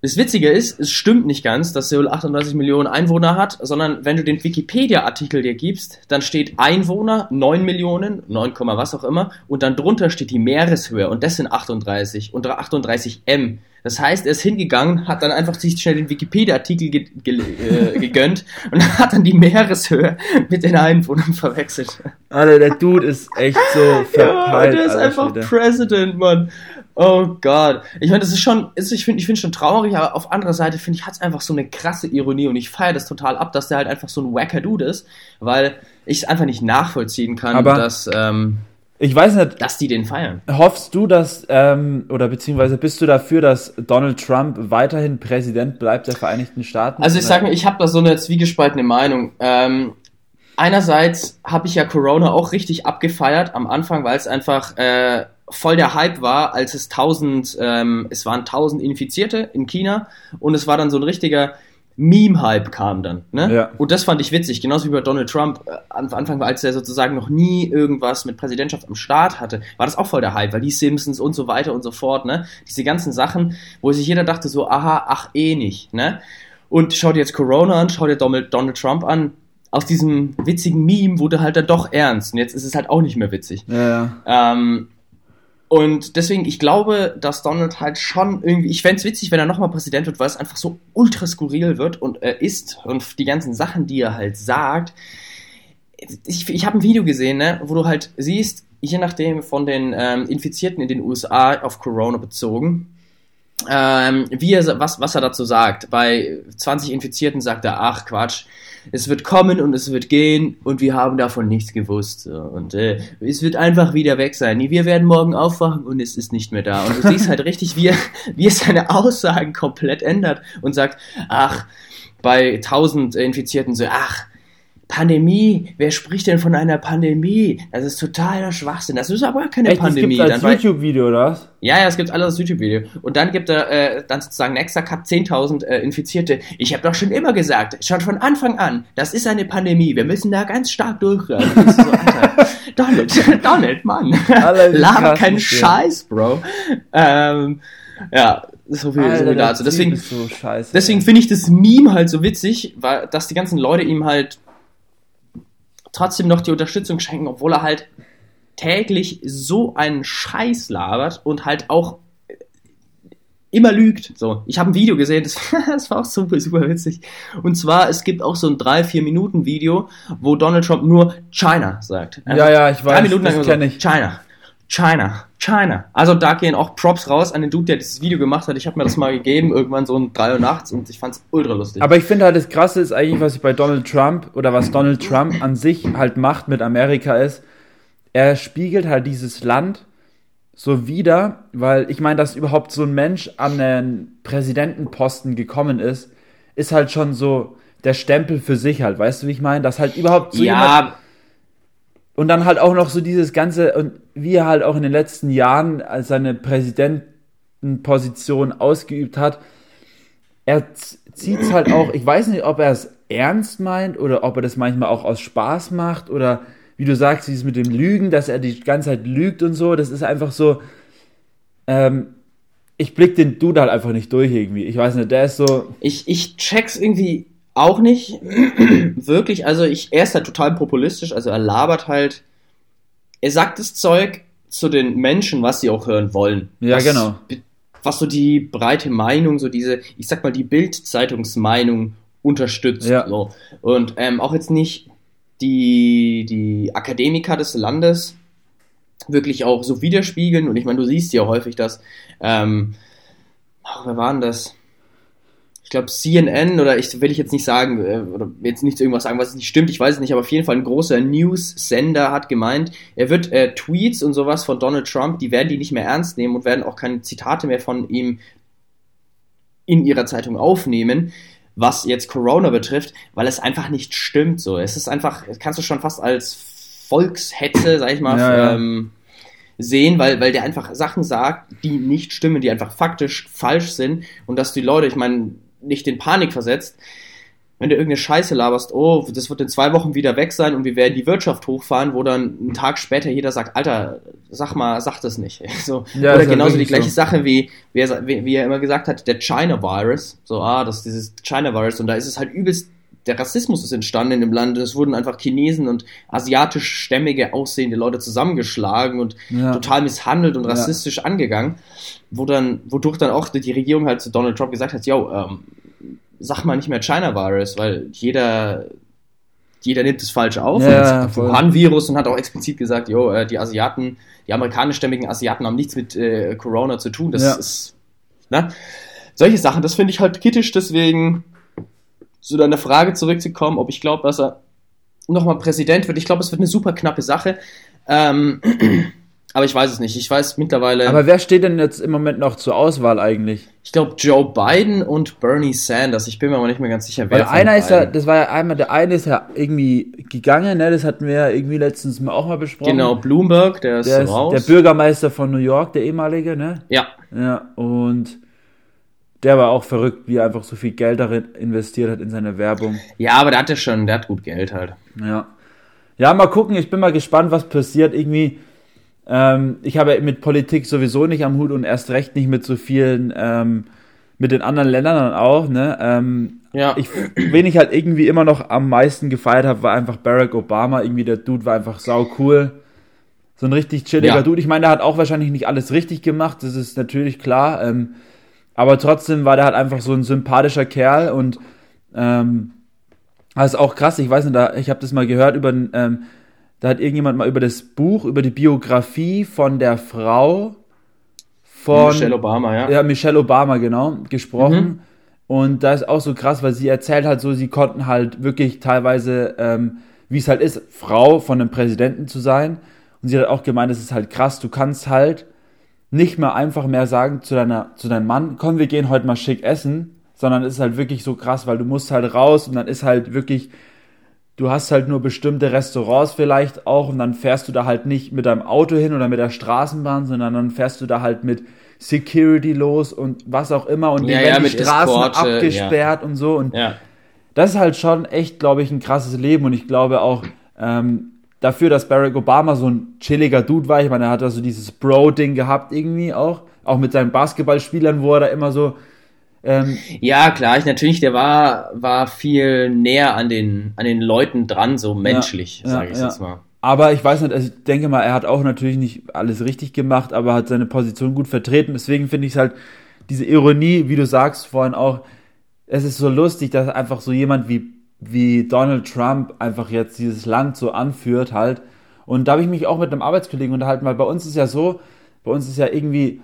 das Witzige ist, es stimmt nicht ganz, dass Seoul 38 Millionen Einwohner hat, sondern wenn du den Wikipedia-Artikel dir gibst, dann steht Einwohner 9 Millionen, 9, was auch immer, und dann drunter steht die Meereshöhe und das sind 38 und 38 M. Das heißt, er ist hingegangen, hat dann einfach sich schnell den Wikipedia-Artikel ge ge äh, gegönnt und hat dann die Meereshöhe mit den Einwohnern verwechselt. Alter, der Dude ist echt so verpeilt. Ja, der ist einfach wieder. President, Mann. Oh Gott. Ich meine, das ist schon, ich finde ich finde schon traurig, aber auf anderer Seite finde ich, hat es einfach so eine krasse Ironie und ich feiere das total ab, dass der halt einfach so ein wacker Dude ist, weil ich es einfach nicht nachvollziehen kann, aber dass, ähm, ich weiß nicht, dass die den feiern. Hoffst du, dass, ähm, oder beziehungsweise bist du dafür, dass Donald Trump weiterhin Präsident bleibt der Vereinigten Staaten? Also ich sage mir, ich habe da so eine zwiegespaltene Meinung. Ähm, einerseits habe ich ja Corona auch richtig abgefeiert am Anfang, weil es einfach äh, voll der Hype war, als es 1000, ähm, es waren 1000 Infizierte in China und es war dann so ein richtiger Meme-Hype kam dann. Ne? Ja. Und das fand ich witzig, genauso wie bei Donald Trump. Äh, am Anfang, als er sozusagen noch nie irgendwas mit Präsidentschaft am Start hatte, war das auch voll der Hype, weil die Simpsons und so weiter und so fort, ne? Diese ganzen Sachen, wo sich jeder dachte so, aha, ach eh nicht, ne? Und schau dir jetzt Corona an, schau dir Donald, Donald Trump an, aus diesem witzigen Meme wurde halt dann doch ernst. Und jetzt ist es halt auch nicht mehr witzig. Ja, ja. Ähm, Und deswegen, ich glaube, dass Donald halt schon irgendwie, ich fände es witzig, wenn er nochmal Präsident wird, weil es einfach so ultra skurril wird und er ist und die ganzen Sachen, die er halt sagt. Ich, ich habe ein Video gesehen, ne, wo du halt siehst, je nachdem von den ähm, Infizierten in den USA auf Corona bezogen, ähm, wie er, was, was er dazu sagt. Bei 20 Infizierten sagt er, ach Quatsch, es wird kommen und es wird gehen und wir haben davon nichts gewusst. Und äh, es wird einfach wieder weg sein. Wir werden morgen aufwachen und es ist nicht mehr da. Und du siehst halt richtig, wie wie er seine Aussagen komplett ändert und sagt, ach, bei 1000 Infizierten so, ach, Pandemie, wer spricht denn von einer Pandemie? Das ist totaler Schwachsinn. Das ist aber keine Echt, Pandemie. Das gibt als YouTube-Video, oder was? Ja, ja, es gibt alles als YouTube-Video. Und dann gibt er äh, dann sozusagen nächster Cut 10.000 äh, Infizierte. Ich habe doch schon immer gesagt, schon von Anfang an, das ist eine Pandemie. Wir müssen da ganz stark durchgreifen. So, Donald, Donald, Mann. Laber keinen Scheiß, Bro. Ähm, ja, so viel, Alter, so viel dazu. Deswegen, so deswegen finde ich das Meme halt so witzig, weil dass die ganzen Leute ihm halt trotzdem noch die Unterstützung schenken, obwohl er halt täglich so einen Scheiß labert und halt auch immer lügt. So, ich habe ein Video gesehen, das, das, war auch super, super witzig. Und zwar, es gibt auch so ein 3-4 Minuten Video, wo Donald Trump nur China sagt. Also ja, ja, ich weiß, drei Minuten das kenne so, ich. China, China, China. Also da gehen auch Props raus an den Dude, der dieses Video gemacht hat. Ich habe mir das mal gegeben, irgendwann so um 3 Uhr nachts und ich fand's ultra lustig. Aber ich finde halt das Krasse ist eigentlich, was ich bei Donald Trump oder was Donald Trump an sich halt macht mit Amerika ist, er spiegelt halt dieses Land so wieder, weil ich meine, dass überhaupt so ein Mensch an den Präsidentenposten gekommen ist, ist halt schon so der Stempel für sich halt, weißt du, wie ich meine? Dass halt überhaupt so ja, jemand und dann halt auch noch so dieses ganze, und wie er halt auch in den letzten Jahren seine Präsidentenposition ausgeübt hat, er zieht es halt auch, ich weiß nicht, ob er es ernst meint oder ob er das manchmal auch aus Spaß macht oder wie du sagst, dieses mit dem Lügen, dass er die ganze Zeit lügt und so, das ist einfach so, ähm, ich blick den Dude halt einfach nicht durch irgendwie. Ich weiß nicht, der ist so. Ich, ich check's irgendwie auch nicht wirklich. Also ich, er ist halt total populistisch, also er labert halt, er sagt das Zeug zu den Menschen, was sie auch hören wollen. Ja, was, genau. Was so die breite Meinung, so diese, ich sag mal, die Bild-Zeitungsmeinung unterstützt. Ja. So. Und ähm, auch jetzt nicht die, die Akademiker des Landes wirklich auch so widerspiegeln. Und ich meine, du siehst ja häufig, dass, ähm, ach, wer war denn das? Ich glaube CNN oder ich will ich jetzt nicht sagen äh, oder jetzt nicht irgendwas sagen, was nicht stimmt, ich weiß es nicht, aber auf jeden Fall ein großer News-Sender hat gemeint, er wird äh, Tweets und sowas von Donald Trump, die werden die nicht mehr ernst nehmen und werden auch keine Zitate mehr von ihm in ihrer Zeitung aufnehmen, was jetzt Corona betrifft, weil es einfach nicht stimmt so. Es ist einfach, kannst du schon fast als Volkshetze, sag ich mal, ja, ja. Ähm, sehen, weil, weil der einfach Sachen sagt, die nicht stimmen, die einfach faktisch falsch sind und dass die Leute, ich meine, nicht in Panik versetzt, wenn du irgendeine Scheiße laberst, oh, das wird in zwei Wochen wieder weg sein und wir werden die Wirtschaft hochfahren, wo dann einen Tag später jeder sagt, Alter, sag mal, sag das nicht. So, ja, oder genauso die gleiche so. Sache, wie, wie er, wie, er immer gesagt hat, der China-Virus, so, ah, das ist dieses China-Virus und da ist es halt übelst der Rassismus ist entstanden in dem Land. Es wurden einfach Chinesen und asiatisch-stämmige aussehende Leute zusammengeschlagen und ja. total misshandelt und rassistisch ja. angegangen, wo dann, wodurch dann auch die Regierung halt zu Donald Trump gesagt hat, yo, ähm, sag mal nicht mehr China-Virus, weil jeder, jeder nimmt es falsch auf. Ja, Wuhan-Virus und hat auch explizit gesagt, yo, äh, die Asiaten, die amerikanischstämmigen Asiaten haben nichts mit äh, Corona zu tun. Das ja. ist, ne? Solche Sachen, das finde ich halt kritisch, deswegen zu deiner Frage zurückzukommen, ob ich glaube, dass er nochmal Präsident wird. Ich glaube, es wird eine super knappe Sache. Ähm, aber ich weiß es nicht. Ich weiß mittlerweile. Aber wer steht denn jetzt im Moment noch zur Auswahl eigentlich? Ich glaube Joe Biden und Bernie Sanders. Ich bin mir aber nicht mehr ganz sicher, wer. Weil einer ist ja, das war ja einmal, der eine ist ja irgendwie gegangen, ne? Das hatten wir ja irgendwie letztens mal auch mal besprochen. Genau, Bloomberg, der ist, der ist raus. Der Bürgermeister von New York, der ehemalige, ne? Ja. Ja, und der war auch verrückt, wie er einfach so viel Geld darin investiert hat in seine Werbung. Ja, aber der hat ja schon, der hat gut Geld halt. Ja. Ja, mal gucken, ich bin mal gespannt, was passiert. Irgendwie, ähm, ich habe mit Politik sowieso nicht am Hut und erst recht nicht mit so vielen, ähm, mit den anderen Ländern dann auch, ne? Ähm, ja. Ich, wen ich halt irgendwie immer noch am meisten gefeiert habe, war einfach Barack Obama. Irgendwie der Dude war einfach sau cool. So ein richtig chilliger Ja. Dude. Ich meine, der hat auch wahrscheinlich nicht alles richtig gemacht, das ist natürlich klar. Ähm, aber trotzdem war der halt einfach so ein sympathischer Kerl und ähm, das ist auch krass. Ich weiß nicht, da, ich habe das mal gehört über, ähm, da hat irgendjemand mal über das Buch, über die Biografie von der Frau von Michelle Obama, ja. ja, Michelle Obama, genau, gesprochen. Mhm. Und da ist auch so krass, weil sie erzählt halt so, sie konnten halt wirklich teilweise, ähm, wie es halt ist, Frau von einem Präsidenten zu sein. Und sie hat auch gemeint, es ist halt krass, du kannst halt nicht mehr einfach mehr sagen zu deiner, zu deinem Mann, komm, wir gehen heute mal schick essen, sondern es ist halt wirklich so krass, weil du musst halt raus und dann ist halt wirklich, du hast halt nur bestimmte Restaurants vielleicht auch und dann fährst du da halt nicht mit deinem Auto hin oder mit der Straßenbahn, sondern dann fährst du da halt mit Security los und was auch immer und Ja, werden ja, die mit Straßen Eskorte, abgesperrt und so und Ja. das ist halt schon echt, glaube ich, ein krasses Leben und ich glaube auch ähm, dafür, dass Barack Obama so ein chilliger Dude war. Ich meine, er hat da so dieses Bro-Ding gehabt irgendwie auch, auch mit seinen Basketballspielern, wo er da immer so ähm, Ja, klar, ich natürlich, der war, war viel näher an den, an den Leuten dran, so menschlich, ja, sage ich ja. jetzt mal. Aber ich weiß nicht, also ich denke mal, er hat auch natürlich nicht alles richtig gemacht, aber hat seine Position gut vertreten. Deswegen finde ich es halt, diese Ironie, wie du sagst vorhin auch, es ist so lustig, dass einfach so jemand wie, wie Donald Trump einfach jetzt dieses Land so anführt halt. Und da habe ich mich auch mit einem Arbeitskollegen unterhalten, weil bei uns ist ja so, bei uns ist ja irgendwie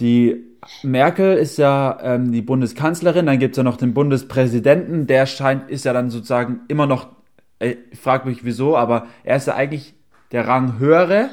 die Merkel ist ja ähm, die Bundeskanzlerin, dann gibt es ja noch den Bundespräsidenten, der scheint, ist ja dann sozusagen immer noch, äh, ich frage mich wieso, aber er ist ja eigentlich der Rang höhere.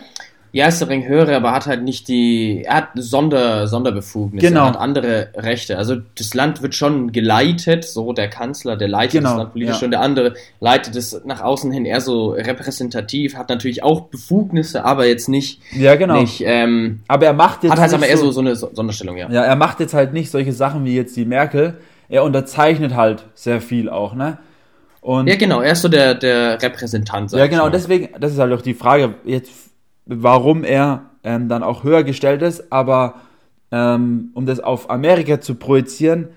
Ja, ist der Ring höher, aber hat halt nicht die, er hat Sonder, Sonderbefugnisse, Genau. er hat andere Rechte. Also das Land wird schon geleitet, so der Kanzler, der leitet Genau, das Land politisch ja. und der andere leitet es nach außen hin eher so repräsentativ, hat natürlich auch Befugnisse, aber jetzt nicht, Ja, genau. nicht ähm, Aber er macht jetzt hat halt nicht aber eher so, so eine So- Sonderstellung, ja. Ja, er macht jetzt halt nicht solche Sachen wie jetzt die Merkel. Er unterzeichnet halt sehr viel auch, ne? Und Ja, genau, er ist so der, der Repräsentant. Ja, genau, deswegen, das ist halt auch die Frage, jetzt, warum er ähm, dann auch höher gestellt ist, aber ähm, um das auf Amerika zu projizieren,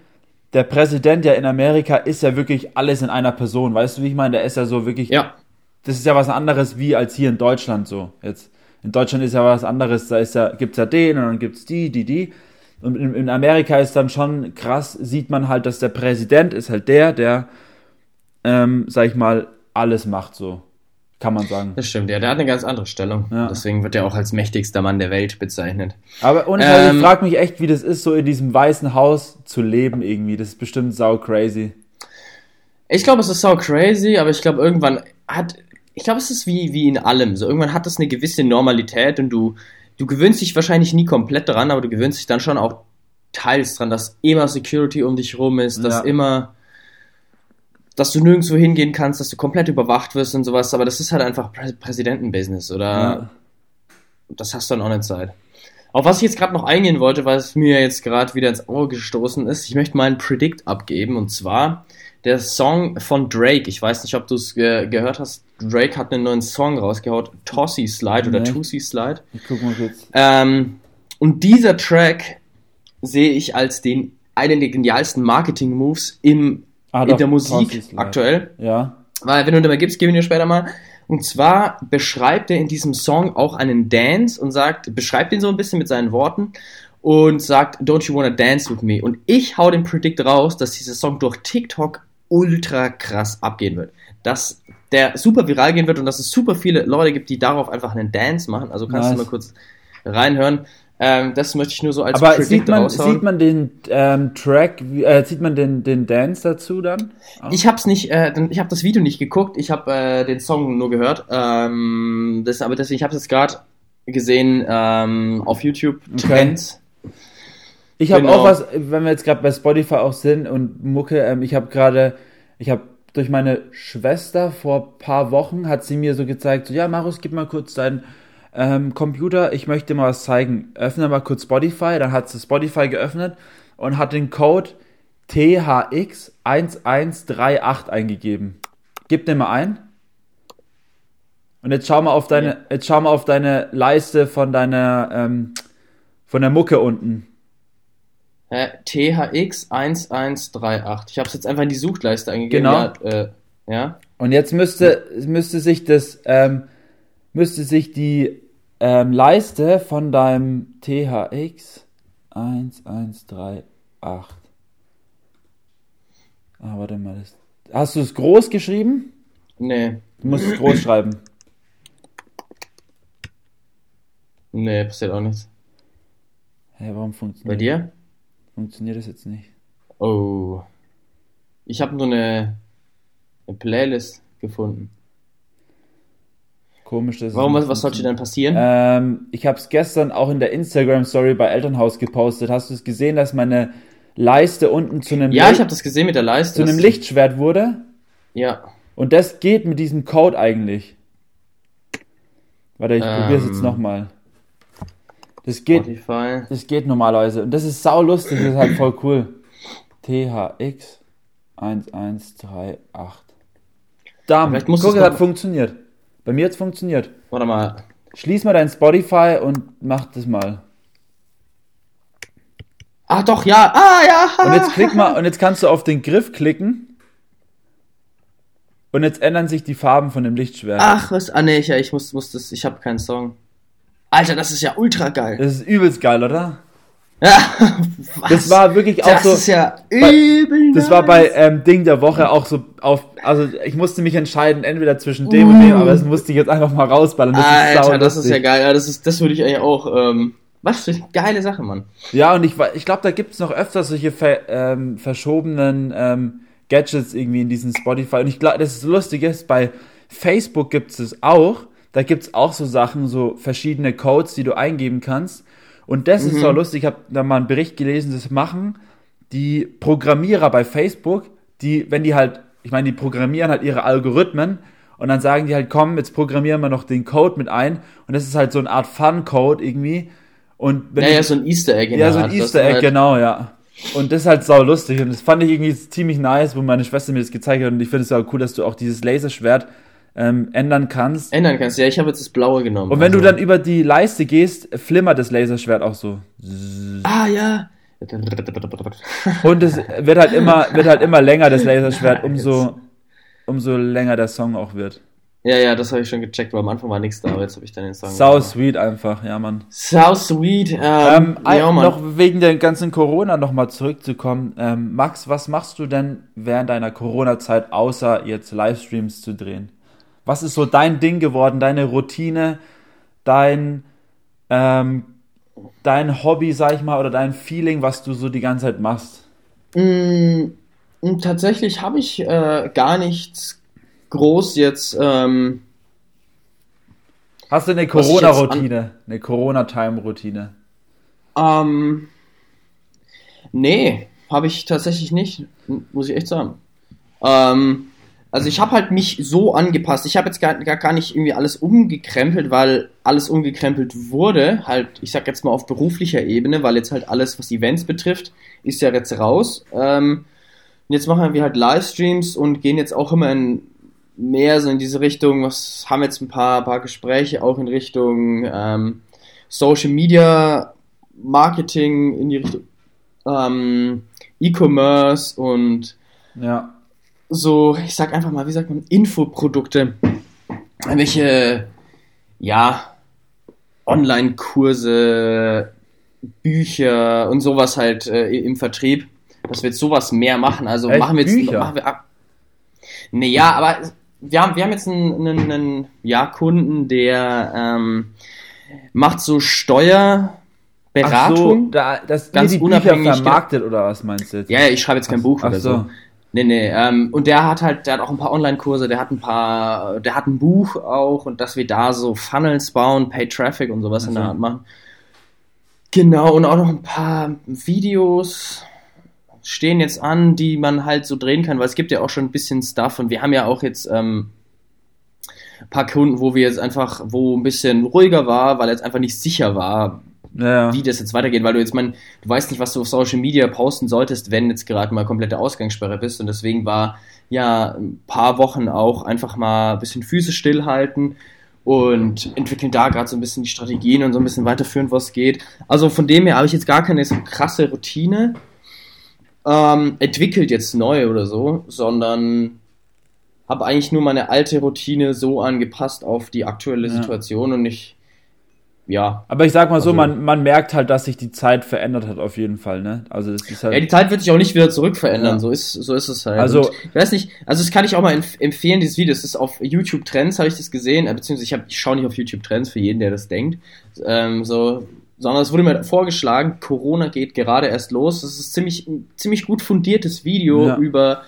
der Präsident ja in Amerika ist ja wirklich alles in einer Person, weißt du, wie ich meine? Der ist ja so wirklich, Ja, das ist ja was anderes wie als hier in Deutschland so. Jetzt, in Deutschland ist ja was anderes, da ist ja, gibt's ja den und dann gibt's die, die, die. Und in, in Amerika ist dann schon krass, sieht man halt, dass der Präsident ist halt der, der, ähm, sag ich mal, alles macht so. Kann man sagen. das stimmt, ja, der hat eine ganz andere Stellung. Ja. Deswegen wird er auch als mächtigster Mann der Welt bezeichnet. Aber und Ähm, ich frage mich echt, wie das ist, so in diesem weißen Haus zu leben irgendwie. Das ist bestimmt sau crazy. Ich glaube, es ist so crazy, aber ich glaube, irgendwann hat. Ich glaube, es ist wie, wie in allem. So, irgendwann hat das eine gewisse Normalität und du, du gewöhnst dich wahrscheinlich nie komplett dran, aber du gewöhnst dich dann schon auch teils dran, dass immer Security um dich rum ist, dass Ja. immer. Dass du nirgendwo hingehen kannst, dass du komplett überwacht wirst und sowas, aber das ist halt einfach Prä Präsidentenbusiness, oder? Ja. Das hast du dann auch nicht Zeit. Auf was ich jetzt gerade noch eingehen wollte, weil es mir jetzt gerade wieder ins Auge gestoßen ist, ich möchte mal einen Predict abgeben und zwar der Song von Drake. Ich weiß nicht, ob du es ge gehört hast. Drake hat einen neuen Song rausgehaut, Tossy Slide oder Nee. Tootsie Slide. Ich guck mal kurz. Ähm, und dieser Track sehe ich als den einen der genialsten Marketing-Moves im Ah, in doch, der Musik aktuell. Ja. Weil, wenn du dabei gibst, geben wir dir später mal. Und zwar beschreibt er in diesem Song auch einen Dance und sagt, beschreibt ihn so ein bisschen mit seinen Worten und sagt, Don't you wanna dance with me? Und ich hau den Predict raus, dass dieser Song durch TikTok ultra krass abgehen wird. Dass der super viral gehen wird und dass es super viele Leute gibt, die darauf einfach einen Dance machen. Also kannst Nice. du mal kurz reinhören. Ähm, das möchte ich nur so als Aber Predict sieht man, raushauen. sieht man den ähm, Track, äh, sieht man den, den Dance dazu dann? Auch? Ich hab's nicht, äh, ich habe das Video nicht geguckt, ich habe äh, den Song nur gehört. Ähm, das, aber deswegen, ich habe es jetzt gerade gesehen ähm, auf YouTube Trends. Ich habe Genau. auch was, wenn wir jetzt gerade bei Spotify auch sind und Mucke, ähm, ich habe gerade, ich habe durch meine Schwester vor paar Wochen hat sie mir so gezeigt, so ja, Marus, gib mal kurz deinen ähm, Computer, ich möchte mal was zeigen. Öffne mal kurz Spotify, dann hat sie Spotify geöffnet und hat den Code THX1138 eingegeben. Gib den mal ein. Und jetzt schau mal auf deine, jetzt schau mal auf deine Leiste von deiner, ähm, von der Mucke unten. Äh, THX1138. Ich habe es jetzt einfach in die Suchleiste eingegeben. Genau. Ja, äh, ja. Und jetzt müsste, müsste sich das, ähm, müsste sich die ähm, Leiste von deinem THX 1138. Ah, warte mal. Das, hast du es groß geschrieben? Nee. Du musst es groß schreiben. Nee, passiert auch nichts. Hä, warum funktioniert Bei dir? Funktioniert das jetzt nicht? Oh. Ich habe nur eine, eine Playlist gefunden. Komisch, dass es Warum, was, was sollte denn passieren? Ähm, ich habe es gestern auch in der Instagram Story bei Elternhaus gepostet. Hast du es gesehen, dass meine Leiste unten zu einem, ja, Licht- ich habe das gesehen mit der Leiste. zu einem Lichtschwert wurde? Ja. Und das geht mit diesem Code eigentlich. Warte, ich Ähm. probiere es jetzt nochmal. Das geht, Spotify. das geht normalerweise. Und das ist sau lustig, das ist halt voll cool. THX 1138. Damn, Vielleicht musst guck, es hat funktioniert. Bei mir hat es funktioniert. Warte mal. Schließ mal dein Spotify und mach das mal. Ah, doch, ja. Ah, ja. Und jetzt klick mal, und jetzt kannst du auf den Griff klicken. Und jetzt ändern sich die Farben von dem Lichtschwert. Ach, was? Ah, nee, ich, ich muss, muss das. Ich habe keinen Song. Alter, das ist ja ultra geil. Das ist übelst geil, oder? Ja, Das war wirklich auch das so. ist ja bei- übel. Das war bei ähm, Ding der Woche auch so auf. Also ich musste mich entscheiden, entweder zwischen dem und dem, aber das musste ich jetzt einfach mal rausballern. Das ist Alter, sau das ist ja geil. Ja, das, ist, das würde ich eigentlich auch. Ähm, was für eine geile Sache, Mann. Ja, und ich, ich glaube, da gibt es noch öfter solche ver, ähm, verschobenen ähm, Gadgets irgendwie in diesen Spotify. Und ich glaube, das ist lustig ist, bei Facebook gibt es es auch. Da gibt es auch so Sachen, so verschiedene Codes, die du eingeben kannst. Und das ist so lustig. Ich habe da mal einen Bericht gelesen, das machen die Programmierer bei Facebook, die, wenn die halt, ich meine, die programmieren halt ihre Algorithmen und dann sagen die halt, komm, jetzt programmieren wir noch den Code mit ein. Und das ist halt so eine Art Fun-Code irgendwie. Und wenn Ja, du- ja, so ein Easter Egg. ja, so ein Art, Easter Egg, halt- genau, ja. Und das ist halt sau lustig. Und das fand ich irgendwie ziemlich nice, wo meine Schwester mir das gezeigt hat. Und ich finde es auch cool, dass du auch dieses Laserschwert ähm, ändern kannst. Ändern kannst. Ja, ich habe jetzt das blaue genommen. Und wenn du also- dann über die Leiste gehst, flimmert das Laserschwert auch so. Ah, ja. Und es wird halt immer, wird halt immer länger, das Laserschwert, umso, umso länger der Song auch wird. Ja, ja, das habe ich schon gecheckt, weil am Anfang war nichts da, aber jetzt habe ich dann den Song. Sau sweet einfach, ja, Mann. So sweet. Ähm, Ähm, ja, Mann. noch wegen der ganzen Corona nochmal zurückzukommen. Ähm, Max, was machst du denn während deiner Corona-Zeit, außer jetzt Livestreams zu drehen? Was ist so dein Ding geworden, deine Routine, dein, ähm, dein Hobby, sag ich mal, oder dein Feeling, was du so die ganze Zeit machst? Mm, mm, tatsächlich habe ich äh, gar nichts groß jetzt. Ähm, Hast du eine Corona-Routine? Eine Corona-Time-Routine? ähm, nee, habe ich tatsächlich nicht, muss ich echt sagen. Ähm, also ich habe halt mich so angepasst. Ich habe jetzt gar, gar, gar nicht irgendwie alles umgekrempelt, weil alles umgekrempelt wurde. Halt, ich sag jetzt mal auf beruflicher Ebene, weil jetzt halt alles, was Events betrifft, ist ja jetzt raus. Ähm, jetzt machen wir halt Livestreams und gehen jetzt auch immer in mehr so in diese Richtung, was haben jetzt ein paar, paar Gespräche auch in Richtung ähm, Social Media Marketing, in die Richtung ähm, E-Commerce und Ja. So, ich sag einfach mal, wie sagt man, Infoprodukte, welche, ja, Online-Kurse, Bücher und sowas halt äh, im Vertrieb, dass wir jetzt sowas mehr machen. Also Echt? machen wir jetzt, Bücher? machen wir ab. Nee, ja, aber wir haben, wir haben jetzt einen, einen, einen ja, Kunden, der ähm, macht so Ach so, Steuerberatung. da, dass Ganz die Bücher unabhängig, vermarktet oder was meinst du jetzt? Ja, ja, ich schreibe jetzt kein Buch Ach oder so. so. Nee, nee, ähm, und der hat halt, der hat auch ein paar Online-Kurse, der hat ein paar, der hat ein Buch auch und dass wir da so Funnels bauen, Pay Traffic und sowas in der. Art machen. Genau, und auch noch ein paar Videos stehen jetzt an, die man halt so drehen kann, weil es gibt ja auch schon ein bisschen Stuff und wir haben ja auch jetzt ähm, ein paar Kunden, wo wir jetzt einfach, wo ein bisschen ruhiger war, weil jetzt einfach nicht sicher war, Ja, wie das jetzt weitergeht, weil du jetzt, mein, du weißt nicht, was du auf Social Media posten solltest, wenn jetzt gerade mal komplette Ausgangssperre bist und deswegen war ja ein paar Wochen auch einfach mal ein bisschen Füße stillhalten und entwickeln da gerade so ein bisschen die Strategien und so ein bisschen weiterführen, was geht. Also von dem her habe ich jetzt gar keine so krasse Routine ähm, entwickelt jetzt neu oder so, sondern habe eigentlich nur meine alte Routine so angepasst auf die aktuelle Ja. Situation und ich ja. Aber ich sag mal so, also, man, man merkt halt, dass sich die Zeit verändert hat, auf jeden Fall, ne? Also das ist halt. Ja, die Zeit wird sich auch nicht wieder zurück verändern, ja. so ist, so ist es halt. Also, Und ich weiß nicht, also das kann ich auch mal empfehlen, dieses Video, das ist auf YouTube Trends, habe ich das gesehen, äh, beziehungsweise ich, hab, ich schaue nicht auf YouTube Trends für jeden, der das denkt, ähm, so, sondern es wurde mir vorgeschlagen, Corona geht gerade erst los. Das ist ziemlich, ziemlich gut fundiertes Video ja. über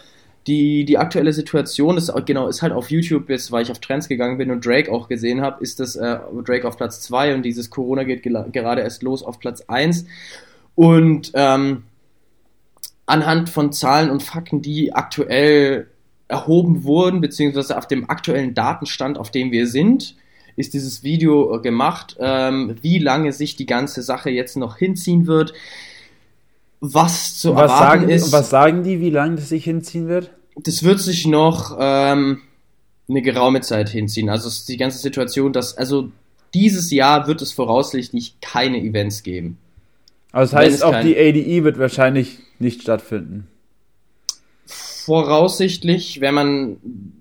die, die aktuelle Situation ist genau ist halt auf YouTube jetzt, weil ich auf Trends gegangen bin und Drake auch gesehen habe, ist das äh, Drake auf Platz 2 und dieses Corona geht gerade erst los auf Platz 1 und ähm, anhand von Zahlen und Fakten, die aktuell erhoben wurden, beziehungsweise auf dem aktuellen Datenstand, auf dem wir sind, ist dieses Video äh, gemacht, ähm, wie lange sich die ganze Sache jetzt noch hinziehen wird was zu was erwarten sagen, ist. Was sagen die, wie lange das sich hinziehen wird? Das wird sich noch ähm, eine geraume Zeit hinziehen. Also die ganze Situation, dass also dieses Jahr wird es voraussichtlich keine Events geben. Also das heißt, auch die ADE wird wahrscheinlich nicht stattfinden. Voraussichtlich, wenn man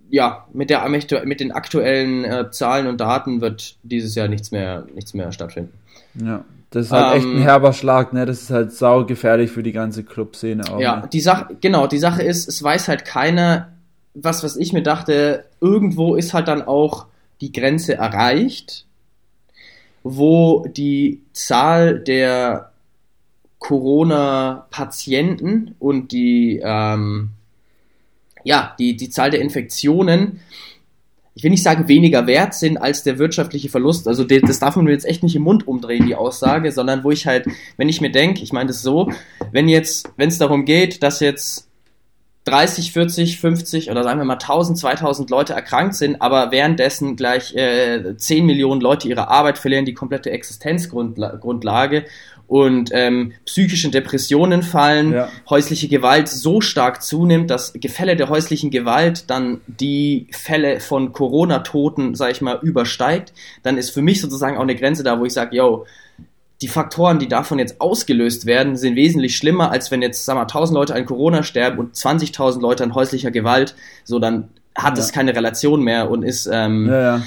ja mit der mit den aktuellen äh, Zahlen und Daten wird dieses Jahr nichts mehr nichts mehr stattfinden. Ja. Das ist halt ähm, echt ein ähm, herber Schlag, ne? Das ist halt saugefährlich für die ganze Clubszene auch. Ja, ne? die Sache, genau, die Sache ist, es weiß halt keiner, was, was ich mir dachte, irgendwo ist halt dann auch die Grenze erreicht, wo die Zahl der Corona-Patienten und die, ähm, ja, die, die Zahl der Infektionen ich will nicht sagen, weniger wert sind als der wirtschaftliche Verlust. Also das darf man mir jetzt echt nicht im Mund umdrehen, die Aussage, sondern wo ich halt, wenn ich mir denke, ich meine das so, wenn jetzt, wenn es darum geht, dass jetzt 30, 40, 50 oder sagen wir mal 1000, 2000 Leute erkrankt sind, aber währenddessen gleich äh, 10 Millionen Leute ihre Arbeit verlieren, die komplette Existenzgrundlage und ähm, psychische Depressionen fallen, ja. häusliche Gewalt so stark zunimmt, dass Gefälle der häuslichen Gewalt dann die Fälle von Corona-Toten, sag ich mal, übersteigt, dann ist für mich sozusagen auch eine Grenze da, wo ich sage, yo, die Faktoren, die davon jetzt ausgelöst werden, sind wesentlich schlimmer, als wenn jetzt, sag mal, 1000 Leute an Corona sterben und 20.000 Leute an häuslicher Gewalt, so dann hat es keine Relation mehr und ist, ähm, ja, ja.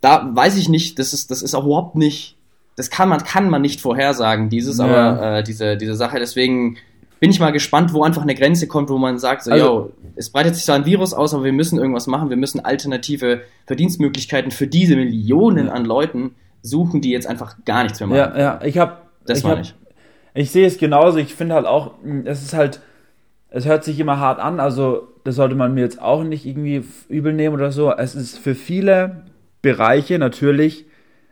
da weiß ich nicht, das ist, das ist auch überhaupt nicht das kann man, kann man nicht vorhersagen, dieses, ja. aber äh, diese, diese Sache. Deswegen bin ich mal gespannt, wo einfach eine Grenze kommt, wo man sagt, so, also, yo, es breitet sich zwar ein Virus aus, aber wir müssen irgendwas machen, wir müssen alternative Verdienstmöglichkeiten für diese Millionen an Leuten suchen, die jetzt einfach gar nichts mehr machen. Ja, ja, ich habe das ich, hab, ich. ich sehe es genauso, ich finde halt auch, es ist halt, es hört sich immer hart an, also das sollte man mir jetzt auch nicht irgendwie übel nehmen oder so. Es ist für viele Bereiche natürlich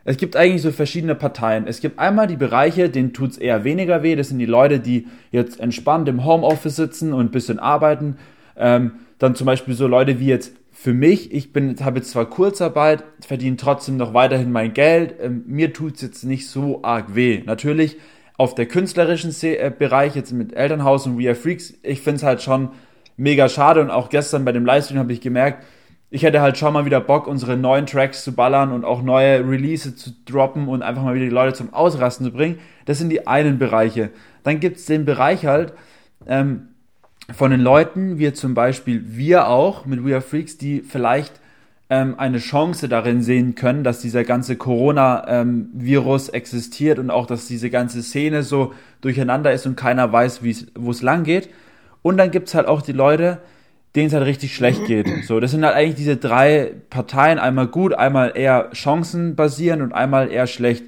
es gibt eigentlich so verschiedene Parteien. Es gibt einmal die Bereiche, denen tut es eher weniger weh. Das sind die Leute, die jetzt entspannt im Homeoffice sitzen und ein bisschen arbeiten. Ähm, dann zum Beispiel so Leute wie jetzt für mich, ich bin, habe jetzt zwar Kurzarbeit, verdiene trotzdem noch weiterhin mein Geld. Ähm, mir tut es jetzt nicht so arg weh. Natürlich auf der künstlerischen äh, Bereich, jetzt mit Elternhaus und We Are Freaks, ich finde es halt schon mega schade. Und auch gestern bei dem Livestream habe ich gemerkt, ich hätte halt schon mal wieder Bock, unsere neuen Tracks zu ballern und auch neue Releases zu droppen und einfach mal wieder die Leute zum Ausrasten zu bringen. Das sind die einen Bereiche. Dann gibt's den Bereich halt ähm, von den Leuten, wie zum Beispiel wir auch mit We Are Freaks, die vielleicht ähm, eine Chance darin sehen können, dass dieser ganze Corona-Virus ähm, existiert und auch, dass diese ganze Szene so durcheinander ist und keiner weiß, wo es lang geht. Und dann gibt's halt auch die Leute, denen es halt richtig schlecht geht. So, das sind halt eigentlich diese drei Parteien, einmal gut, einmal eher chancenbasierend und einmal eher schlecht.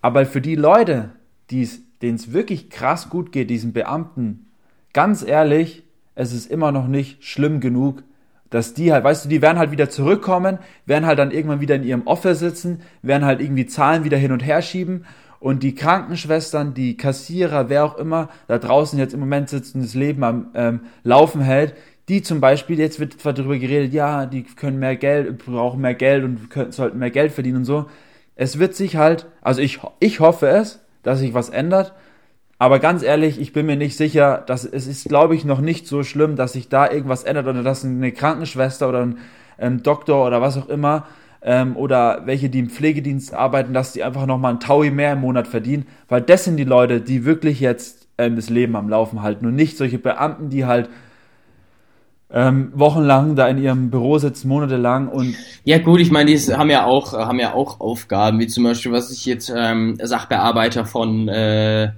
Aber für die Leute, denen es wirklich krass gut geht, diesen Beamten, ganz ehrlich, es ist immer noch nicht schlimm genug, dass die halt, weißt du, die werden halt wieder zurückkommen, werden halt dann irgendwann wieder in ihrem Office sitzen, werden halt irgendwie Zahlen wieder hin und her schieben und die Krankenschwestern, die Kassierer, wer auch immer da draußen jetzt im Moment sitzt und das Leben am ähm, Laufen hält, die zum Beispiel, jetzt wird zwar darüber geredet, ja, die können mehr Geld, brauchen mehr Geld und können, sollten mehr Geld verdienen und so. Es wird sich halt, also ich, ich hoffe es, dass sich was ändert. Aber ganz ehrlich, ich bin mir nicht sicher, dass es ist, glaube ich, noch nicht so schlimm, dass sich da irgendwas ändert oder dass eine Krankenschwester oder ein ähm, Doktor oder was auch immer ähm, oder welche, die im Pflegedienst arbeiten, dass die einfach nochmal ein Taui mehr im Monat verdienen, weil das sind die Leute, die wirklich jetzt ähm, das Leben am Laufen halten und nicht solche Beamten, die halt ähm, wochenlang da in ihrem Büro sitzen, monatelang und. Ja gut, ich meine, die haben ja auch, haben ja auch Aufgaben, wie zum Beispiel, was ich jetzt ähm, Sachbearbeiter von äh,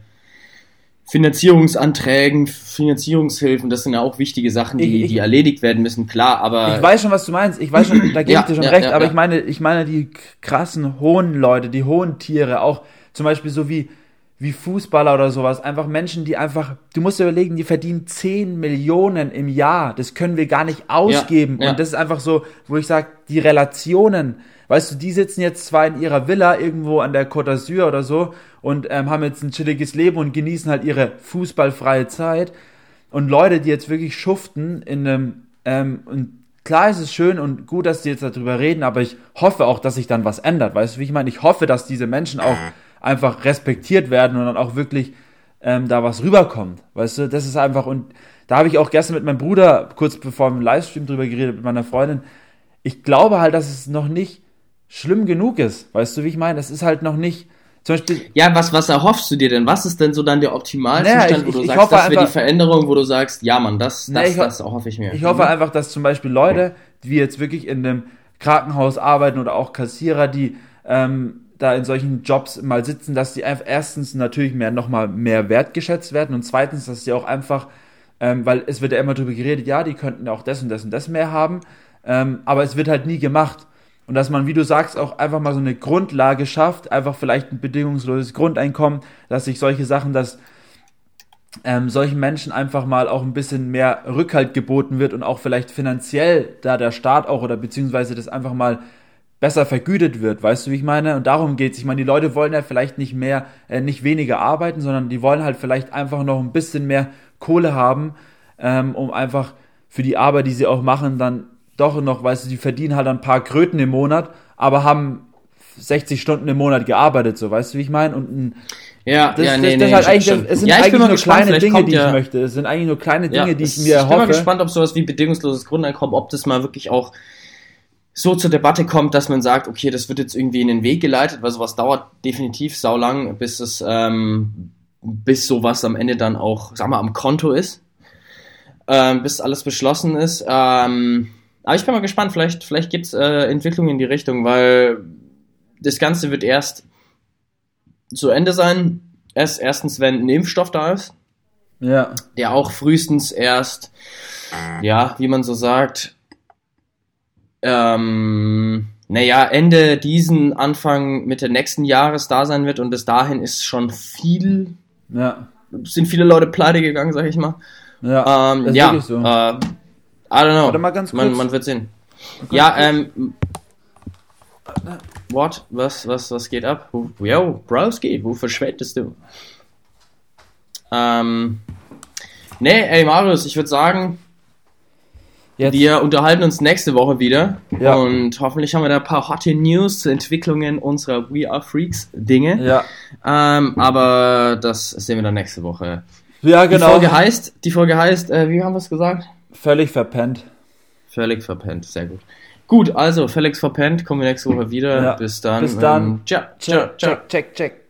Finanzierungsanträgen, Finanzierungshilfen, das sind ja auch wichtige Sachen, die, Ich- ich- die erledigt werden müssen, klar, aber Ich weiß schon, was du meinst. Ich weiß schon, da gebe Ja, ich dir schon ja, recht. ja, aber ich meine, ich meine die krassen hohen Leute, die hohen Tiere, auch zum Beispiel so wie wie Fußballer oder sowas. Einfach Menschen, die einfach, du musst dir überlegen, die verdienen 10 Millionen im Jahr. Das können wir gar nicht ausgeben. ja. Und das ist einfach so, wo ich sage, die Relationen. Weißt du, die sitzen jetzt zwar in ihrer Villa irgendwo an der Côte d'Azur oder so und ähm, haben jetzt ein chilliges Leben und genießen halt ihre fußballfreie Zeit. Und Leute, die jetzt wirklich schuften in einem, ähm, und klar ist es schön und gut, dass die jetzt darüber reden, aber ich hoffe auch, dass sich dann was ändert. Weißt du, wie ich meine? Ich hoffe, dass diese Menschen auch einfach respektiert werden und dann auch wirklich ähm, da was rüberkommt. Weißt du, das ist einfach, und da habe ich auch gestern mit meinem Bruder, kurz bevor dem Livestream drüber geredet, mit meiner Freundin. Ich glaube halt, dass es noch nicht schlimm genug ist. Weißt du, wie ich meine? Es ist halt noch nicht, zum Beispiel, ja, was, was erhoffst du dir denn? Was ist denn so dann der Optimalzustand, Naja, ich- wo du ich- sagst, das wäre die Veränderung, wo du sagst, ja Mann, das, das, ich ho- das hoffe ich mir. Ich hoffe einfach, dass zum Beispiel Leute, die jetzt wirklich in einem Krankenhaus arbeiten oder auch Kassierer, die ähm, da in solchen Jobs mal sitzen, dass die einfach erstens natürlich mehr nochmal mehr wertgeschätzt werden und zweitens, dass die auch einfach, ähm, weil es wird ja immer darüber geredet, ja, die könnten auch das und das und das mehr haben, ähm, aber es wird halt nie gemacht. Und dass man, wie du sagst, auch einfach mal so eine Grundlage schafft, einfach vielleicht ein bedingungsloses Grundeinkommen, dass sich solche Sachen, dass ähm, solchen Menschen einfach mal auch ein bisschen mehr Rückhalt geboten wird und auch vielleicht finanziell da der Staat auch oder beziehungsweise das einfach mal besser vergütet wird, weißt du, wie ich meine? Und darum geht's. Ich meine, die Leute wollen ja vielleicht nicht mehr, äh, nicht weniger arbeiten, sondern die wollen halt vielleicht einfach noch ein bisschen mehr Kohle haben, ähm, um einfach für die Arbeit, die sie auch machen, dann doch noch, weißt du, die verdienen halt ein paar Kröten im Monat, aber haben 60 Stunden im Monat gearbeitet, so, weißt du, wie ich meine? Und ein, ja, das, ja, das, nee, das nee, ist halt stimmt, eigentlich, es sind ja, eigentlich nur gespannt, kleine Dinge, die ich ja, möchte. Es sind eigentlich nur kleine Dinge, ja, die ich mir ich bin mal gespannt, ob sowas wie bedingungsloses Grundeinkommen, ob das mal wirklich auch so zur Debatte kommt, dass man sagt, okay, das wird jetzt irgendwie in den Weg geleitet, weil sowas dauert definitiv saulang, bis es, ähm, bis sowas am Ende dann auch, sag mal, am Konto ist, ähm, bis alles beschlossen ist. Ähm, aber ich bin mal gespannt, vielleicht, vielleicht gibt's äh, Entwicklungen in die Richtung, weil das Ganze wird erst zu Ende sein. Erst, erstens, wenn ein Impfstoff da ist Ja, der auch frühestens erst, ja, wie man so sagt, ähm, naja, Ende diesen, Anfang, Mitte nächsten Jahres da sein wird und bis dahin ist schon viel, ja, sind viele Leute pleite gegangen, sag ich mal. ja. Ähm, das ist ja, wirklich so. äh, I don't know. Warte mal ganz man, kurz. man wird sehen. Ja, ähm, what? Was, was, was geht ab? Yo, Browski, wo verschwendest du? Ähm, nee, ey, Marius, ich würde sagen, Jetzt, wir unterhalten uns nächste Woche wieder Ja. und hoffentlich haben wir da ein paar hotte News zu Entwicklungen unserer We Are Freaks Dinge. ja, Ähm, aber das sehen wir dann nächste Woche. ja, Die genau. Folge heißt, die Folge heißt, äh, wie haben wir es gesagt? Völlig verpennt. Völlig verpennt, sehr gut. Gut, also Felix verpennt, kommen wir nächste Woche wieder. Ja. Bis dann. Bis dann. Ähm, ciao, ciao, ciao. check, check, check.